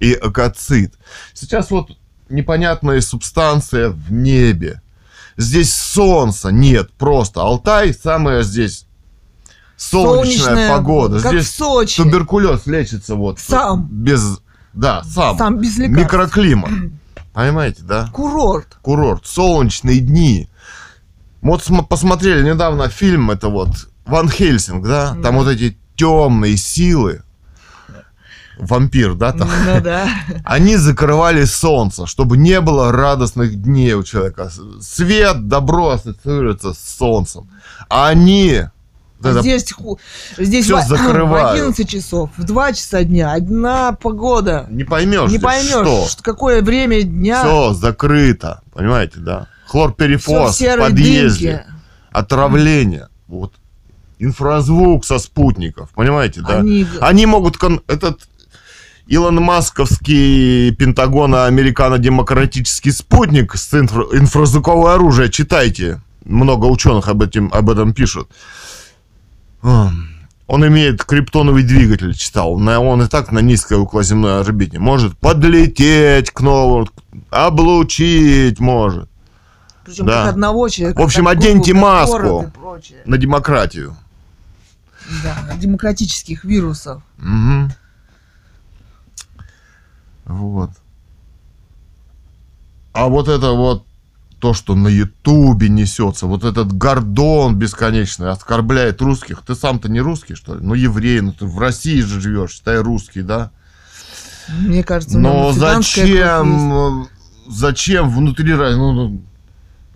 и экоцид. Сейчас вот непонятная субстанция в небе. Здесь солнца нет просто. Алтай самая здесь солнечная, погода. как здесь в Сочи. туберкулез лечится вот Сам. без да сам, Сам без лекарств. микроклимат Понимаете, да? Курорт. Курорт, солнечные дни. Вот см- посмотрели недавно фильм, это вот Ван Хельсинг, да? Там Да. вот эти темные силы, вампир, да, там, Ну да. они закрывали солнце, чтобы не было радостных дней у человека. Свет, добро ассоциируется с солнцем. А они... Здесь, здесь всё в, в закрывают. 11 часов, в 2 часа дня, одна погода. не поймешь, Не поймешь, что. что- какое время дня. Все закрыто, понимаете, да? Хлорперифоз в в подъезде, дымке. отравление, вот. Инфразвук со спутников, понимаете, да? Они- Они могут... кон- Этот Илон Масковский Пентагоно-Американо-демократический спутник с инфра- инфразвуковое оружие, читайте. Много ученых об, этом об этом пишут. Он имеет криптоновый двигатель, читал. На- Он и так на низкой околоземной орбите. Может подлететь к новому, облучить может. Причем Да. как одного человека. В общем, оденьте маску. На демократию. Да, демократических вирусов. Мгм. Вот. А вот это вот то, что на Ютубе несется, вот этот гордон бесконечный оскорбляет русских. Ты сам-то не русский, что ли? Ну, еврей, ну ты в России же живешь, считай русский, да? Мне кажется, Но зачем, э, зачем внутри, ну, ну,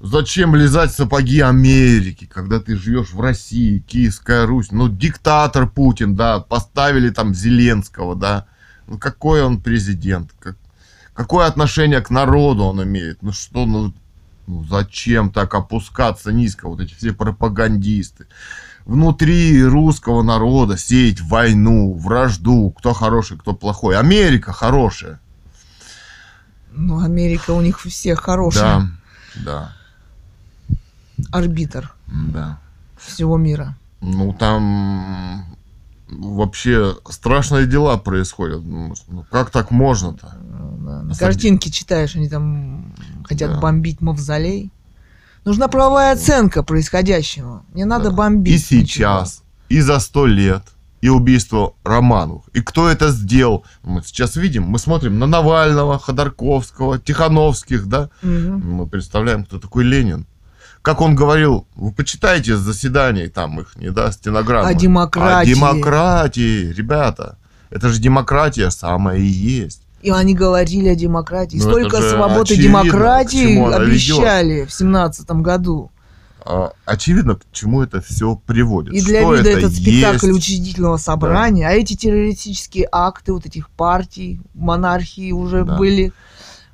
зачем лизать сапоги Америки, когда ты живешь в России, Киевская Русь, ну, диктатор Путин, да, поставили там Зеленского, да, ну, какой он президент, как- какое отношение к народу он имеет, ну, что, ну, ну, зачем так опускаться низко, вот эти все пропагандисты, внутри русского народа сеять войну, вражду, кто хороший, кто плохой. Америка хорошая. Ну, Америка у них всех хороший Да, да, арбитр да. всего мира. Ну, там вообще страшные дела происходят. Ну, ну, как так можно-то? Да. На Осади- картинке читаешь, они там хотят Да. бомбить мавзолей. Нужна правовая оценка происходящего. Не надо Да. бомбить. И сейчас, и за сто лет, и убийство Романовых. И кто это сделал? Мы сейчас видим, мы смотрим на Навального, Ходорковского, Тихановских, да? ничего. Мгм. Мы представляем, кто такой Ленин. Как он говорил, вы почитайте заседаний там их, не да, стенограммы. О демократии. О демократии, ребята. Это же демократия самая и есть. И они говорили о демократии. Ну, Столько свободы очевидно, демократии обещали в семнадцатом году. А, очевидно, к чему это все приводит. И для Что вида это этот спектакль есть. учредительного собрания, а эти террористические акты вот этих партий, монархии уже Да. были.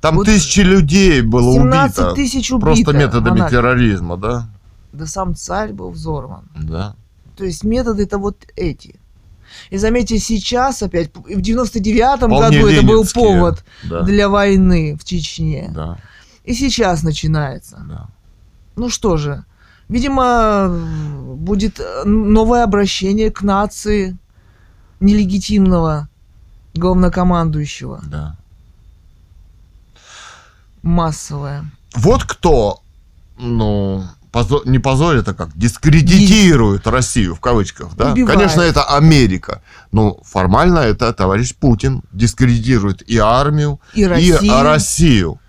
Там вот тысячи людей было 17 убито. тысяч убито. Просто методами монархий. терроризма, да? Да сам царь был взорван. Да. То есть методы это вот эти. И заметьте, сейчас опять, в 99-м Вполне году это был ленинские. повод Да. для войны в Чечне. Да, И сейчас начинается. да. Ну что же, видимо, будет новое обращение к нации нелегитимного главнокомандующего. да. Массовое. Вот кто, ну, позо- не позорит, а как, дискредитирует Россию, в кавычках, да? Убивает. Конечно, это Америка, но формально это товарищ Путин дискредитирует и армию, И и Россия. Россию.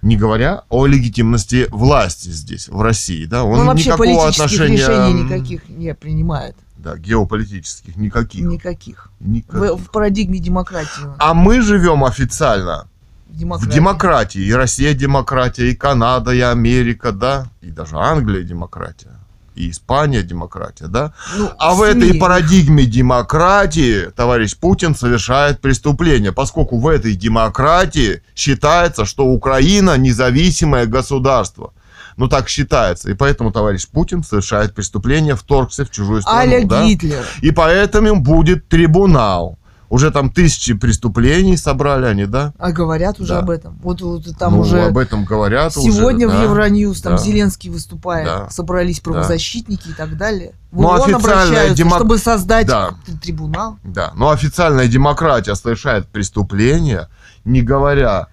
Не говоря о легитимности власти здесь, в России, да? Он, Он вообще никакого отношения... решений никаких не принимает. Да, геополитических, никаких. Никаких. никаких. В, в парадигме демократии. А мы живем официально в Демократии. демократии. И Россия демократия, и Канада, и Америка, да, и даже Англия демократия, и Испания демократия, да. Ну, А в этой парадигме демократии товарищ Путин совершает преступление, поскольку в этой демократии считается, что Украина независимое государство. Ну так считается. И поэтому товарищ Путин совершает преступление, вторгся в чужую страну. Аля да? Гитлер. И поэтому будет трибунал. Уже там тысячи преступлений собрали они, да? А говорят уже Да. об этом. Вот, вот там Ну, уже об этом говорят уже, сегодня да. в Евроньюз там да. Зеленский выступает, Да. собрались правозащитники и так далее. В Ну, ООН обращаются, демок- чтобы создать Да. трибунал. Да, но официальная демократия совершает преступление, не говоря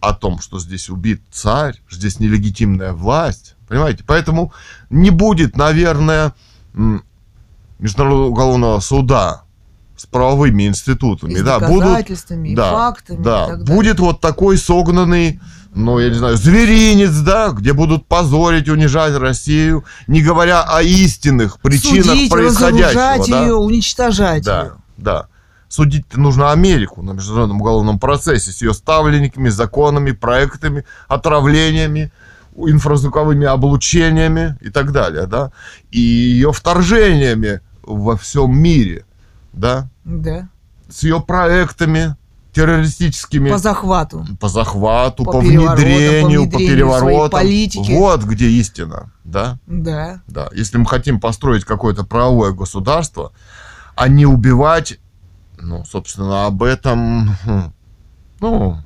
о том, что здесь убит царь, что здесь нелегитимная власть. Понимаете? Поэтому не будет, наверное, Международного уголовного суда с правовыми институтами. И с да, будут, доказательствами, и да, фактами. и да, далее. будет вот такой согнанный, ну, я не знаю, зверинец, да, где будут позорить, унижать Россию, не говоря о истинных причинах Судить, происходящего. да? ее, уничтожать Да, ее. да. Судить нужно Америку на международном уголовном процессе с ее ставленниками, законами, проектами, отравлениями, инфразвуковыми облучениями и так далее, да, и ее вторжениями во всем мире, да, Да. с ее проектами террористическими По захвату. по захвату, по, По внедрению, по по внедрению переворотам. политики. Вот где истина, да. Да. Да, если мы хотим построить какое-то правовое государство, а не убивать, ну, собственно, об этом, хм, ну,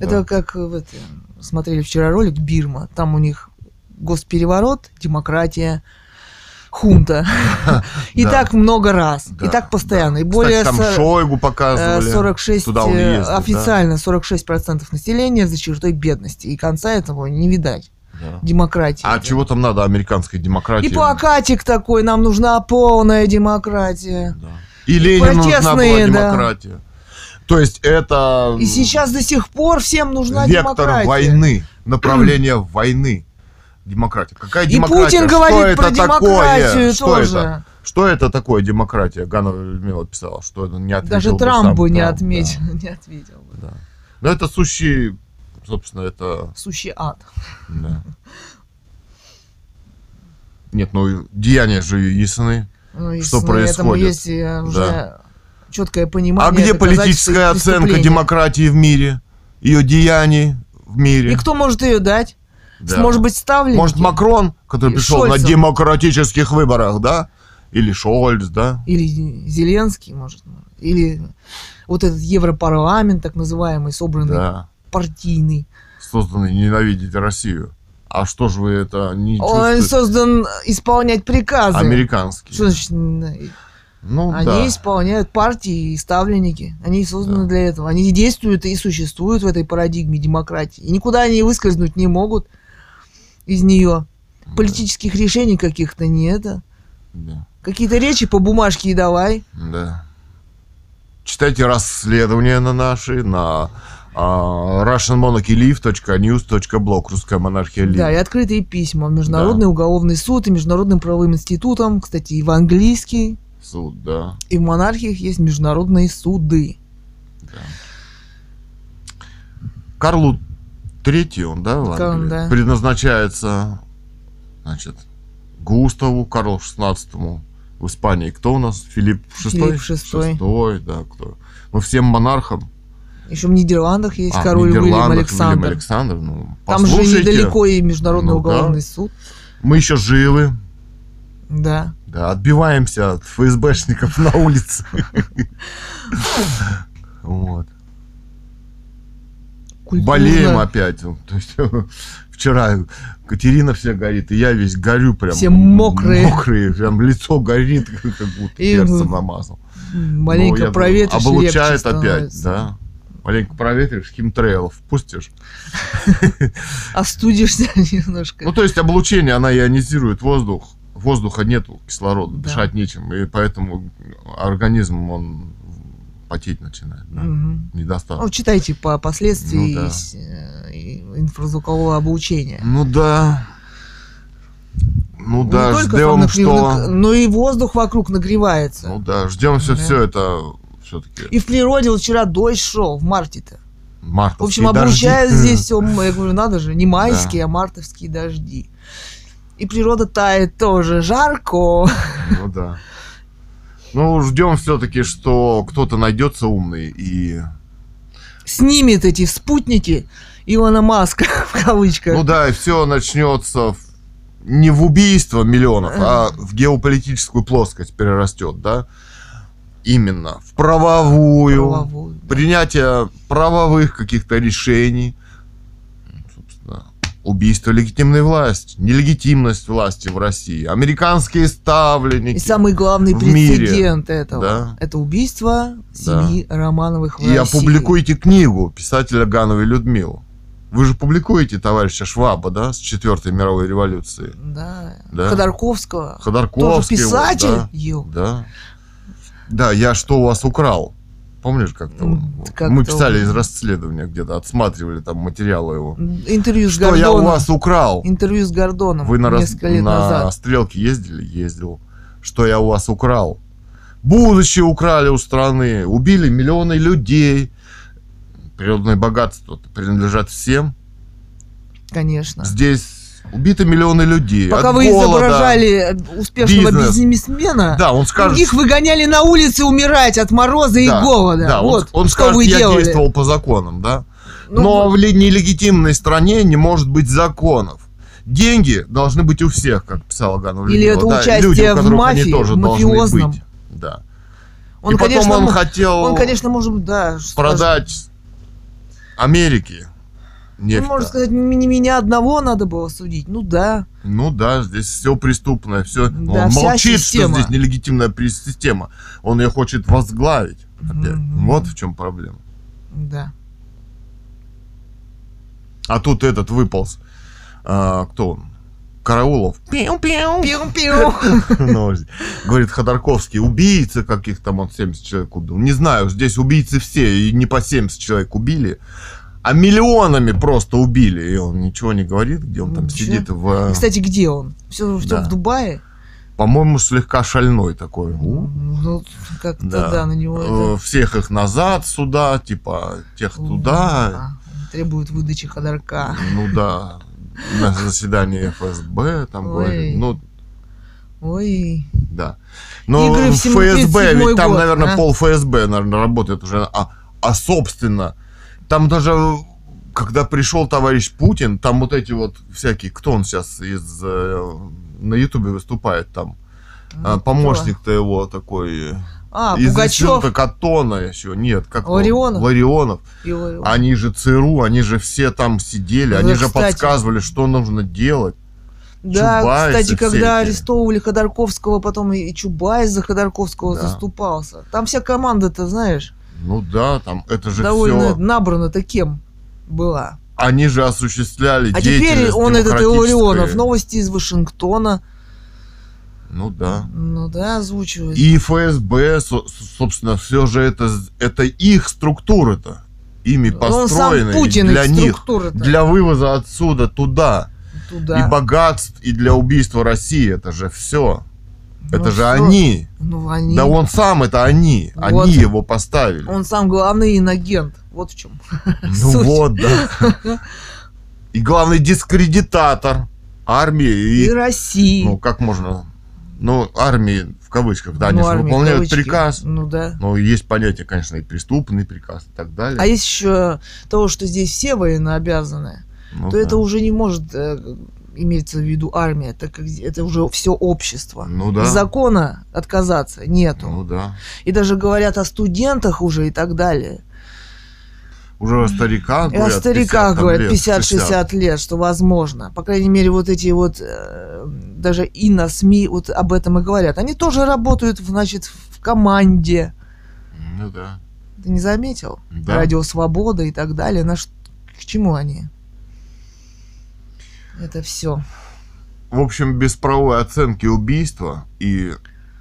Это да. как в это, смотрели вчера ролик Бирма. Там у них госпереворот, демократия, хунта. И Да. так много раз. Да, И так постоянно. И более там Шойгу э, показывали. 46 Туда он э, да. официально 46% населения за чертой бедности. И конца этого не видать. Да. Демократии. А чего там надо американской демократии? И плакатик такой, нам нужна полная демократия. Да. И Ленину нужна была Протестные, да. демократия. То есть это И сейчас до сих пор всем нужна вектор демократия. войны, направление войны. Демократия. Какая И демократия? Путин Что говорит это про демократию такое? Что тоже. это? Что это такое демократия? Ганова Людмила писала, что это не ответил Даже бы Трамп сам бы не Трамп, отметил. Не ответил бы. Да, да. Но это сущий, собственно, это... Сущий ад. да. Нет, ну деяния же ясны. Ну, и Что Этому происходит? есть э, уже Да. четкое понимание. А где политическая оценка демократии в мире? Ее деяний в мире? И кто может ее дать? Да. Может быть, ставленники? Может, Макрон, который И пришел на Шольцем. демократических выборах, да? Или Шольц, да? Или Зеленский, может. Или вот этот Европарламент, так называемый, собранный Да. партийный. Созданный ненавидеть Россию. А что же вы это не Он создан исполнять приказы. Американский. Что значит? Ну Они да. исполняют партии и ставленники. Они созданы Да. для этого. Они действуют и существуют в этой парадигме демократии. И никуда они выскользнуть не могут из нее. Политических решений каких-то нет. Да. Какие-то речи по бумажке и давай. да. Читайте расследования на наши, на а, russianmonarchylive.news.blog Русская монархия Лив. Да, и открытые письма Международный уголовный суд и Международным правовым институтам. Кстати, и в английский, Суд, да. и в монархиях есть международные суды. Карлу Третий он, да, в Англии? да. предназначается, значит, Густаву Карлу XVI в Испании. Кто у нас? Филипп VI? Филипп шестой. Шестой, да, кто? Ну, всем монархам. Еще в Нидерландах есть А, король Уильям Нидерландах Александр. Уильям Александр, ну, Там же недалеко и Международный Ну да. уголовный суд. Мы еще живы, Да. да, отбиваемся от ФСБшников на улице. Вот. Культурно. Болеем опять. То есть вчера Катерина вся горит, и я весь горю прям. Все мокрые. Мокрые, прям лицо горит, как будто И перцем намазал. Маленько Ну, я думаю, проветришь, Облучает опять, становится. да. Маленько проветришь, химтрейлов впустишь. Остудишься немножко. Ну, то есть облучение, она ионизирует воздух. Воздуха нету, кислорода, Да. дышать нечем. И поэтому организм, он потеть начинает. да. Мгм. Недостаток. Ну, читайте по последствий Ну да. э, инфразвукового облучения. Ну да. Ну да, Не только ждем, фон что... нагрев- но и воздух вокруг нагревается. Ну да, ждем все, Да. все это все-таки. И в природе вот вчера дождь шел в марте-то. Мартовские В общем, дожди. облучает здесь все. Я говорю, надо же, не майские, Да. а мартовские дожди. И природа тает тоже. Жарко. Ну да. Ну, ждем все-таки, что кто-то найдется умный и... Снимет эти спутники Илона Маска, в кавычках. Ну да, и все начнется в- не в убийство миллионов, а в геополитическую плоскость перерастет, да? Именно в правовую, Правовую, да. принятие правовых каких-то решений, убийство легитимной власти, нелегитимность власти в России, американские ставленники. И самый главный в мире. прецедент этого Да. это убийство семьи Романовых в И России. опубликуйте книгу писателя Гановой Людмилу. Вы же публикуете товарища Шваба, да, с Четвертой мировой революции. Да. Да. Ходорковского. Тоже Ходорковский. вот, писатель. да. Ё. Да. Да, я что у вас украл? Помнишь, как-то вот как-то мы писали он- из расследования где-то, отсматривали там материалы его. Интервью с Что я Гордоном. у вас украл? Интервью с Гордоном Вы на, несколько лет на назад. стрелке ездили? Ездил. Что я у вас украл? Будущее украли у страны. Убили миллионы людей. Природное богатство принадлежат всем. Конечно. Здесь убиты миллионы людей. Пока от вы голода. изображали успешного бизнес. бизнесмена, Да, он скажет... других выгоняли на улице умирать от мороза да, и голода. Да, он- вот он, что скажет, вы я делали. действовал по законам, да? Ну, Но в ли- нелегитимной стране не может быть законов. Деньги должны быть у всех, как писала Ганна Или это да, участие люди, в мафии, они тоже в должны мафиозном. быть. Да. он, И потом конечно, он хотел он, конечно, может, да, продать Америке Нефть. может сказать, м- не меня одного надо было судить. Ну да. Ну да, здесь все преступное, все. Да, он молчит, система. что здесь нелегитимная система. Он ее хочет возглавить. Опять. Мгм. Вот в чем проблема. Да. А тут этот выполз. А, кто он? Караулов. Пиу-пиу. Пиу-пиу. Ну, Говорит Ходорковский, убийцы каких там он 70 человек убил. Не знаю, здесь убийцы все, и не по 70 человек убили, а миллионами просто убили. И он ничего не говорит, где он там Ничего. сидит в... И, Кстати, где он? Все, Да. в Дубае? По-моему, слегка шальной такой. У, Ну, как-то Да. да. на него Э, это... Всех их назад сюда, типа, тех туда. А, Требует выдачи Ходорка. Ну да, на заседании ФСБ там Ой. говорили. Ну, Ой, Да. Но Игры в в 77-й ФСБ, ведь там, год, наверное, а? пол ФСБ, наверное, работает уже. А, а собственно, там даже, когда пришел товарищ Путин, там вот эти вот всякие, кто он сейчас из э, на Ютубе выступает там, А, ну, помощник-то его такой? А, из Пугачев. института Катона еще, нет, как он? Ларионов? Ларионов. Ларионов. Они же ЦРУ, они же все там сидели, Да, они же кстати. подсказывали, что нужно делать. Да, Чубайсы кстати, когда всякие. арестовывали Ходорковского, потом и Чубайс за Ходорковского Да. заступался. Там вся команда-то, знаешь, Ну да, там это же довольно все. набрана-то кем была. Они же осуществляли А теперь он, этот. Илларионов, новости из Вашингтона, Ну да. ну да, озвучивает. И ФСБ, со- собственно, все же это, это их структуры-то. Ими построены Путин для их них. структура-то Для вывоза отсюда туда. туда. И богатств, и для убийства России. Это же все. Ну это же всё. они. Ну, они. Да он сам это они. Вот. Они его поставили. Он сам главный инагент. Вот в чем. Ну суть. вот, да. И главный дискредитатор армии И, и России. Ну, как можно... Ну, армии, в кавычках, да, они Ну, же армия, выполняют кавычки. приказ. Ну да. Но есть понятие, конечно, и преступный приказ и так далее. А есть еще того, что здесь все военнообязаны, Ну то да. это уже не может иметься в виду армия, так как это уже все общество. Ну да. Закона отказаться нету. Ну да. И даже говорят о студентах уже и так далее. Уже о стариках И о говорят. стариках 50 там говорят лет, 50-60 лет, что возможно. По крайней мере, вот эти вот, э, даже и на СМИ вот об этом и говорят. Они тоже работают, значит, в команде. Ну да. Ты не заметил? Да. Радио Свобода и так далее. На К чему они? Это все. В общем, без правовой оценки убийства и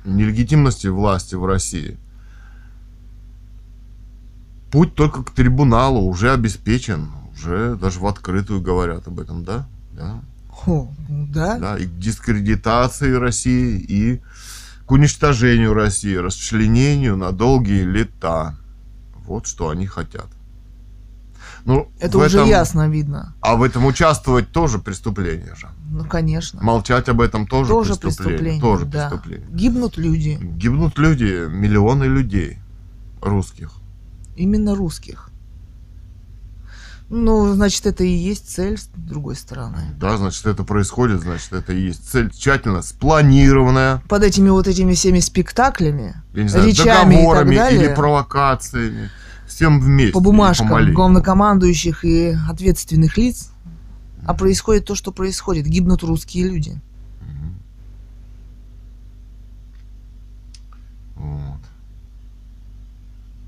нелегитимности власти в России путь только к трибуналу уже обеспечен. Уже даже в открытую говорят об этом, да? Да. да? да, и к дискредитации России, и к уничтожению России, расчленению на долгие лета. Вот что они хотят. Ну, Это уже этом- ясно видно. А в этом участвовать тоже преступление же. Ну, конечно. Молчать об этом тоже, Тоже преступление. преступление. Тоже да. преступление. Гибнут люди. Гибнут люди, миллионы людей русских. Именно русских. Ну, значит, это и есть цель с другой стороны. Да, значит, это происходит, значит, это и есть цель тщательно спланированная, Под этими вот этими всеми спектаклями, я не знаю, Речами и так договорами далее. или провокациями. Всем вместе. по бумажкам главнокомандующих и ответственных лиц, а происходит то, что происходит. Гибнут русские люди. Вот.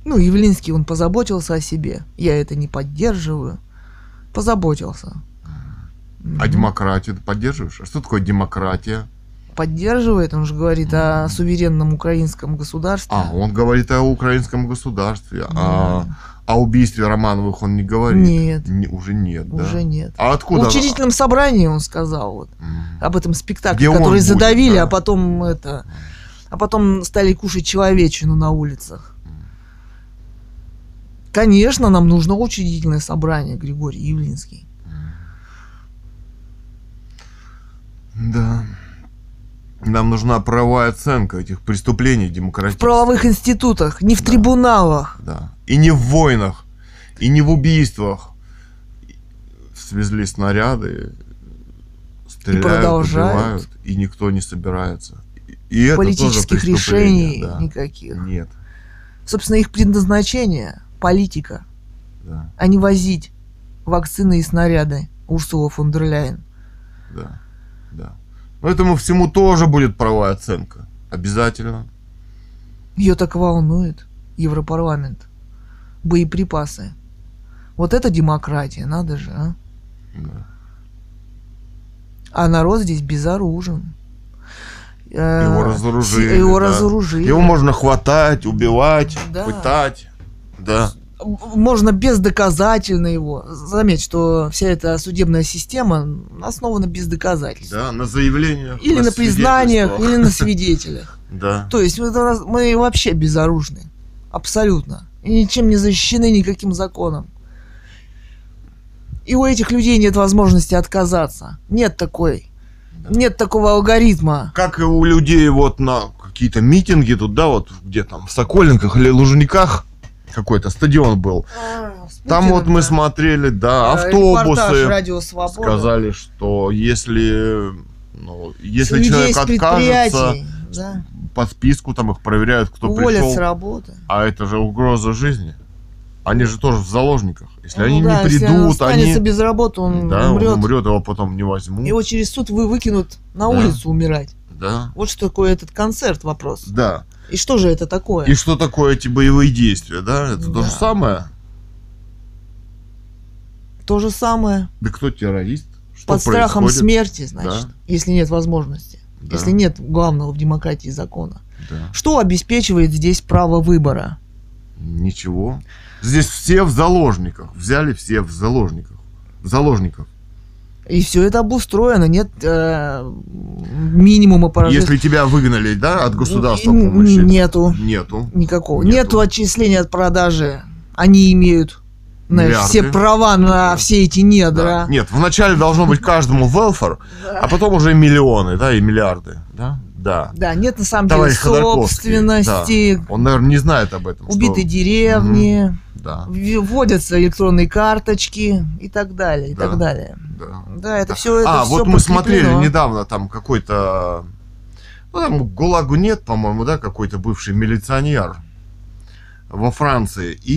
Ну, Явлинский, он позаботился о себе. Я это не поддерживаю. Позаботился. А демократию ты поддерживаешь? А что такое демократия? Поддерживает, он же говорит о суверенном украинском государстве. А, он говорит о украинском государстве, Да. а о убийстве Романовых он не говорит. Нет. Не- уже нет, да? Уже нет. А В откуда? учредительном собрании он сказал вот М. об этом спектакле, Где который будет, задавили, да? а потом это, а потом стали кушать человечину на улицах. Конечно, нам нужно учредительное собрание, Григорий Явлинский. Да. Нам нужна правовая оценка этих преступлений В демократических. правовых институтах, не в Да. трибуналах. Да. И не в войнах, и не в убийствах. Свезли снаряды, стреляют, продолжают. убивают, и никто не собирается. И- И это Политических решений да. никаких. Нет, Собственно, их предназначение – политика, да, а не возить вакцины и снаряды Урсула фон дер Ляйен. да, да. Но этому всему тоже будет правовая оценка. Обязательно. Ее так волнует Европарламент. Боеприпасы. Вот это демократия, надо же, а? Да. А народ здесь безоружен. Э, Его разоружили, Его да. разоружили. Его можно хватать, убивать, Да. пытать. Да. Можно бездоказательно его. Заметь, что вся эта судебная система основана без доказательств. Да, на заявлениях. Или на признаниях, свидетельствах. или на свидетелях. Да. То есть мы, мы вообще безоружны. Абсолютно. И ничем не защищены никаким законом. И у этих людей нет возможности отказаться. Нет такой. Нет такого алгоритма. Как и у людей вот на какие-то митинги тут, да, вот где там, в Сокольниках или Лужниках какой-то стадион был. Там вот мы смотрели, да, Э, автобусы. Радио Свобода. Сказали, что если, ну, если человек откажется, да, по списку там их проверяют, кто уволят пришел. с работы. А это же угроза жизни. Они же тоже в заложниках. Если Ну они да, не если он придут, они... без работы, он да, умрет. он умрет, его потом не возьмут. Его через суд вы выкинут на Да. улицу умирать. Да, Вот что такое этот концерт вопрос. да. И что же это такое? И что такое эти боевые действия, да? Это то же Да. самое. То же самое. Да кто террорист? Что Под страхом происходит? смерти, значит, Да. если нет возможности. Да, Если нет главного в демократии закона. да. Что обеспечивает здесь право выбора? Ничего. Здесь все в заложниках. Взяли все в заложниках. В заложников. И все это обустроено, нет э, минимума поражения. Если тебя выгнали, да, от государства помощи? Нету Нету. никакого. Нету. Нету, отчисления от продажи. Они имеют знаешь, Миллиарды. все права на Да. все эти Да. недра. Нет, вначале должно быть каждому велфор, а потом уже миллионы, да, и миллиарды. Да? Да. Да, нет на самом Товарищ деле собственности, Он, наверное, не знает об этом. что- убиты деревни, Да, вводятся электронные карточки и так далее, и Да. так далее. да. Да, это Да. все это а, всё вот мы смотрели недавно там какой-то... Ну, там ГУЛАГу нет, по-моему, да, какой-то бывший милиционер во Франции. И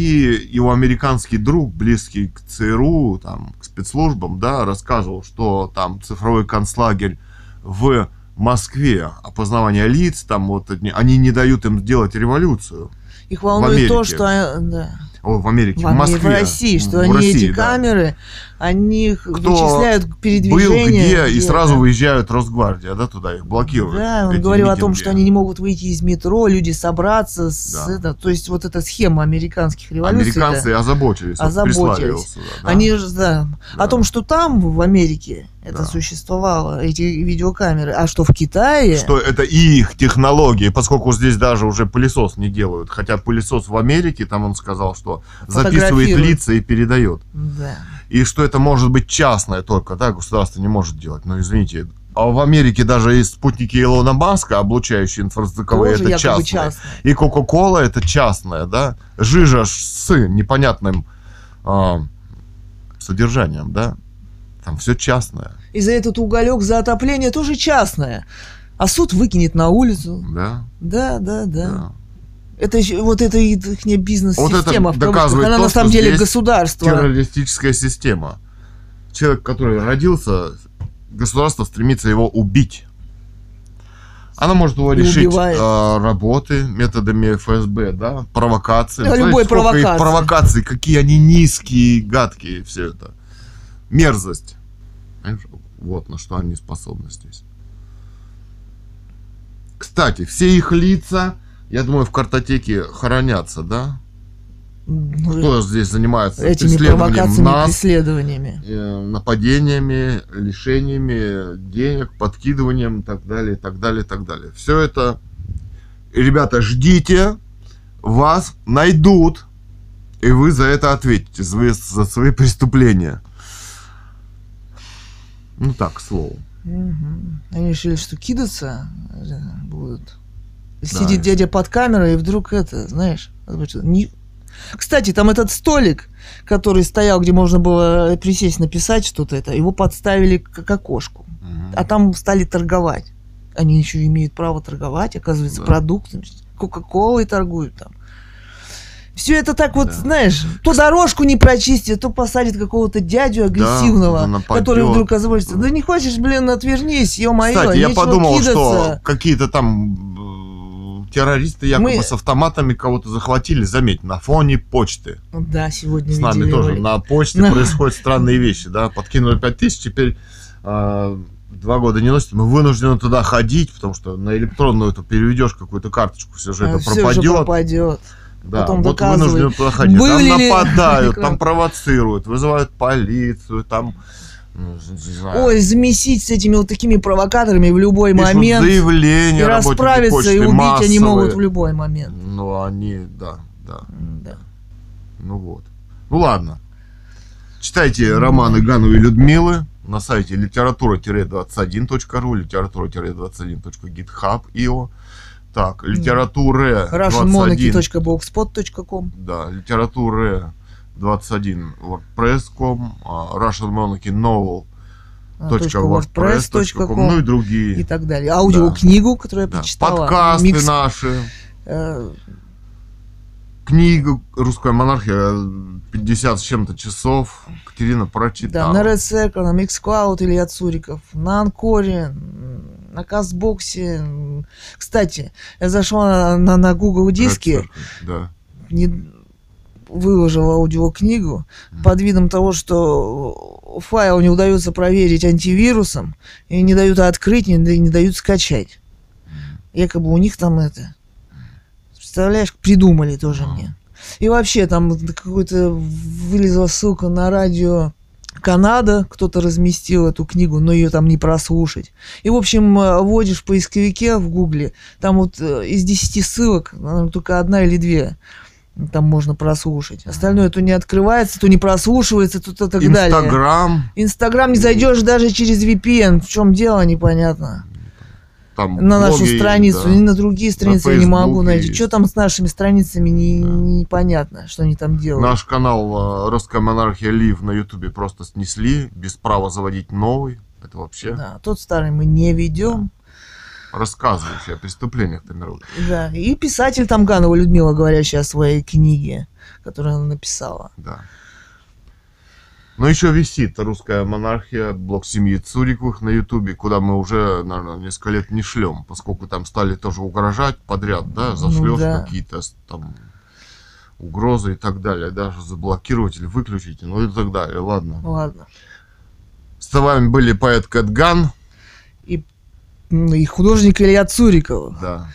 его американский друг, близкий к ЦРУ, там, к спецслужбам, да, рассказывал, что там цифровой концлагерь в Москве, опознавание лиц, там вот они не дают им сделать революцию. Их волнует то, что э, да, О, в Америке, в, в Москве. в России, что В они России, эти да. камеры, они Кто вычисляют Был передвижение. где, и сразу выезжают Росгвардия, да, туда их блокируют. Да, он говорил о том, митинги. что они не могут выйти из метро, люди собраться с Да. это, то есть вот эта схема американских революций. это- Американцы озаботились, вот Озаботились. его сюда, да. Они же, да, Да. о том, что там, в Америке, это Да. существовало, эти видеокамеры, а что в Китае, что это их технологии, поскольку здесь даже уже пылесос не делают. Хотя пылесос в Америке, там он сказал, что записывает лица и передает. да. И что это может быть частное только, да, государство не может делать. Ну, извините. А в Америке даже и спутники Илона Маска, облучающие инфразвуковые, тоже это частное. частное. И Кока-Кола это частное, да. Жижа с непонятным а, содержанием, да. Там все частное, И за этот уголек за отопление тоже частное. А суд выкинет на улицу. да. Да, да, да. да. Это вот это их бизнес-система Вот это доказывает она то, на самом что деле государство. террористическая система. Человек, который родился, государство стремится его убить. Оно может его решить убивает. э, работы методами ФСБ, да, провокации. Да, Знаете, любой провокации. провокаций, какие они низкие, гадкие, все это. Мерзость. Понимаешь? Вот на что они способны здесь. Кстати, все их лица, я думаю, в картотеке хранятся, да? Ну, Кто здесь занимается этими провокациями, нас, преследованиями. э, нападениями, лишениями денег, подкидыванием и так далее, и так далее, и так далее. Все это, ребята, ждите, вас найдут, и вы за это ответите, за, за свои преступления. Ну так, к слову. Мгм. Они решили, что кидаться э, будут. Да. Сидит дядя под камерой, и вдруг это, знаешь, что, не- Кстати, там этот столик, который стоял, где можно было присесть написать что-то, это его подставили к, к окошку. А там стали торговать. Они еще имеют право торговать, оказывается, Да. продуктами. Кока-колой торгуют там. Все это так вот, Да. знаешь, то дорожку не прочистит, то посадит какого-то дядю агрессивного, да который вдруг озаботится. Да не хочешь, блин, отвернись, ё-моё, Кстати, я подумал, что кидаться. какие-то там террористы якобы Мы- с автоматами кого-то захватили, заметь, на фоне почты. Да, сегодня С нами тоже ролик. на почте Да. происходят странные вещи, да, подкинули 5000, теперь а, два года не носит, мы вынуждены туда ходить, потому что на электронную эту переведешь какую-то карточку, все же А, это всё же пропадет. пропадет. Да, потом вот вынуждены туда ходить. были там нападают, там провоцируют, вызывают полицию, там... ну, Ой, замесить с этими вот такими провокаторами в любой пишут момент. заявления И расправиться, почты и убить они массовые. могут в любой момент. Ну, они, да, да. Да. Ну вот. Ну ладно. Читайте романы Гановой Людмилы на сайте литература-21.ру, литература-21.github.io. Так, литература 21. russianmonarchy.blogspot.com Да, литература 21 wordpress.com, а, Russian Monarchy Novel а, .wordpress.com, ну и и другие. так далее. Аудиокнигу, которую я Да. прочитала. Подкасты Микс, наши. э, Книга «Русская монархия» 50 с чем-то часов. Катерина да, прочитала. на Red Circle, на Mixcloud Илья Цуриков, на Анкоре, на Кастбоксе. Кстати, я зашла на, на, на Google диски, Да. не, выложила аудиокнигу под видом того, что файл не удается проверить антивирусом, и не дают открыть, не, не дают скачать. Якобы у них там это... Представляешь, придумали тоже мне. И вообще там какой-то вылезла ссылка на радио Канада, кто-то разместил эту книгу, но ее там не прослушать. И, в общем, э, вводишь в поисковике в Гугле, там вот э, из 10 ссылок, наверное, только одна или две там можно прослушать. Остальное то не открывается, то не прослушивается, то, то так далее. Инстаграм. Инстаграм не зайдешь даже через VPN. В чем дело, непонятно. Там На нашу блоги страницу, да. и на другие страницы я не могу найти. есть. Что там с нашими страницами, не, Да. непонятно, что они там делают. Наш канал э, «Русская монархия Лив» на Ютубе просто снесли, без права заводить новый. Это вообще Да, тот старый мы не ведем. Рассказывающий о преступлениях Тамировой. Да. И писатель там Ганова Людмила, говорящая о своей книге, которую она написала. Да. Но еще висит «Русская монархия», блог семьи Цуриковых на Ютубе, куда мы уже, наверное, несколько лет не шлем, поскольку там стали тоже угрожать подряд, да, зашлешь Ну да. какие-то там угрозы и так далее, даже заблокировать или выключить, ну и так далее. Ладно. Ладно. С вами были поэт Кэтган. И, художник Илья Цуриков. Да.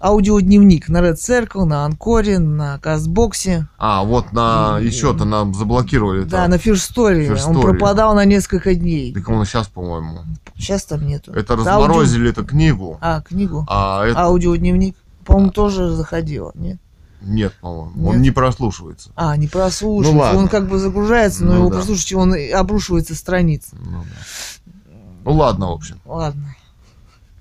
Аудиодневник на Red Circle, на Анкоре, на Кастбоксе. А, вот на И- еще-то нам заблокировали. Да, там. на. First Он пропадал на несколько дней. Так он сейчас, по-моему. Сейчас там нету. Это Аудио- разморозили эту книгу. А, книгу. А это Аудиодневник. По-моему, тоже заходило, нет? нет, по-моему. Нет? Он не прослушивается. А, не прослушивается. Ну ладно. он как бы загружается, но Ну его да. прослушать, он обрушивается страница. Ну, да. ну ладно, в общем. Ладно,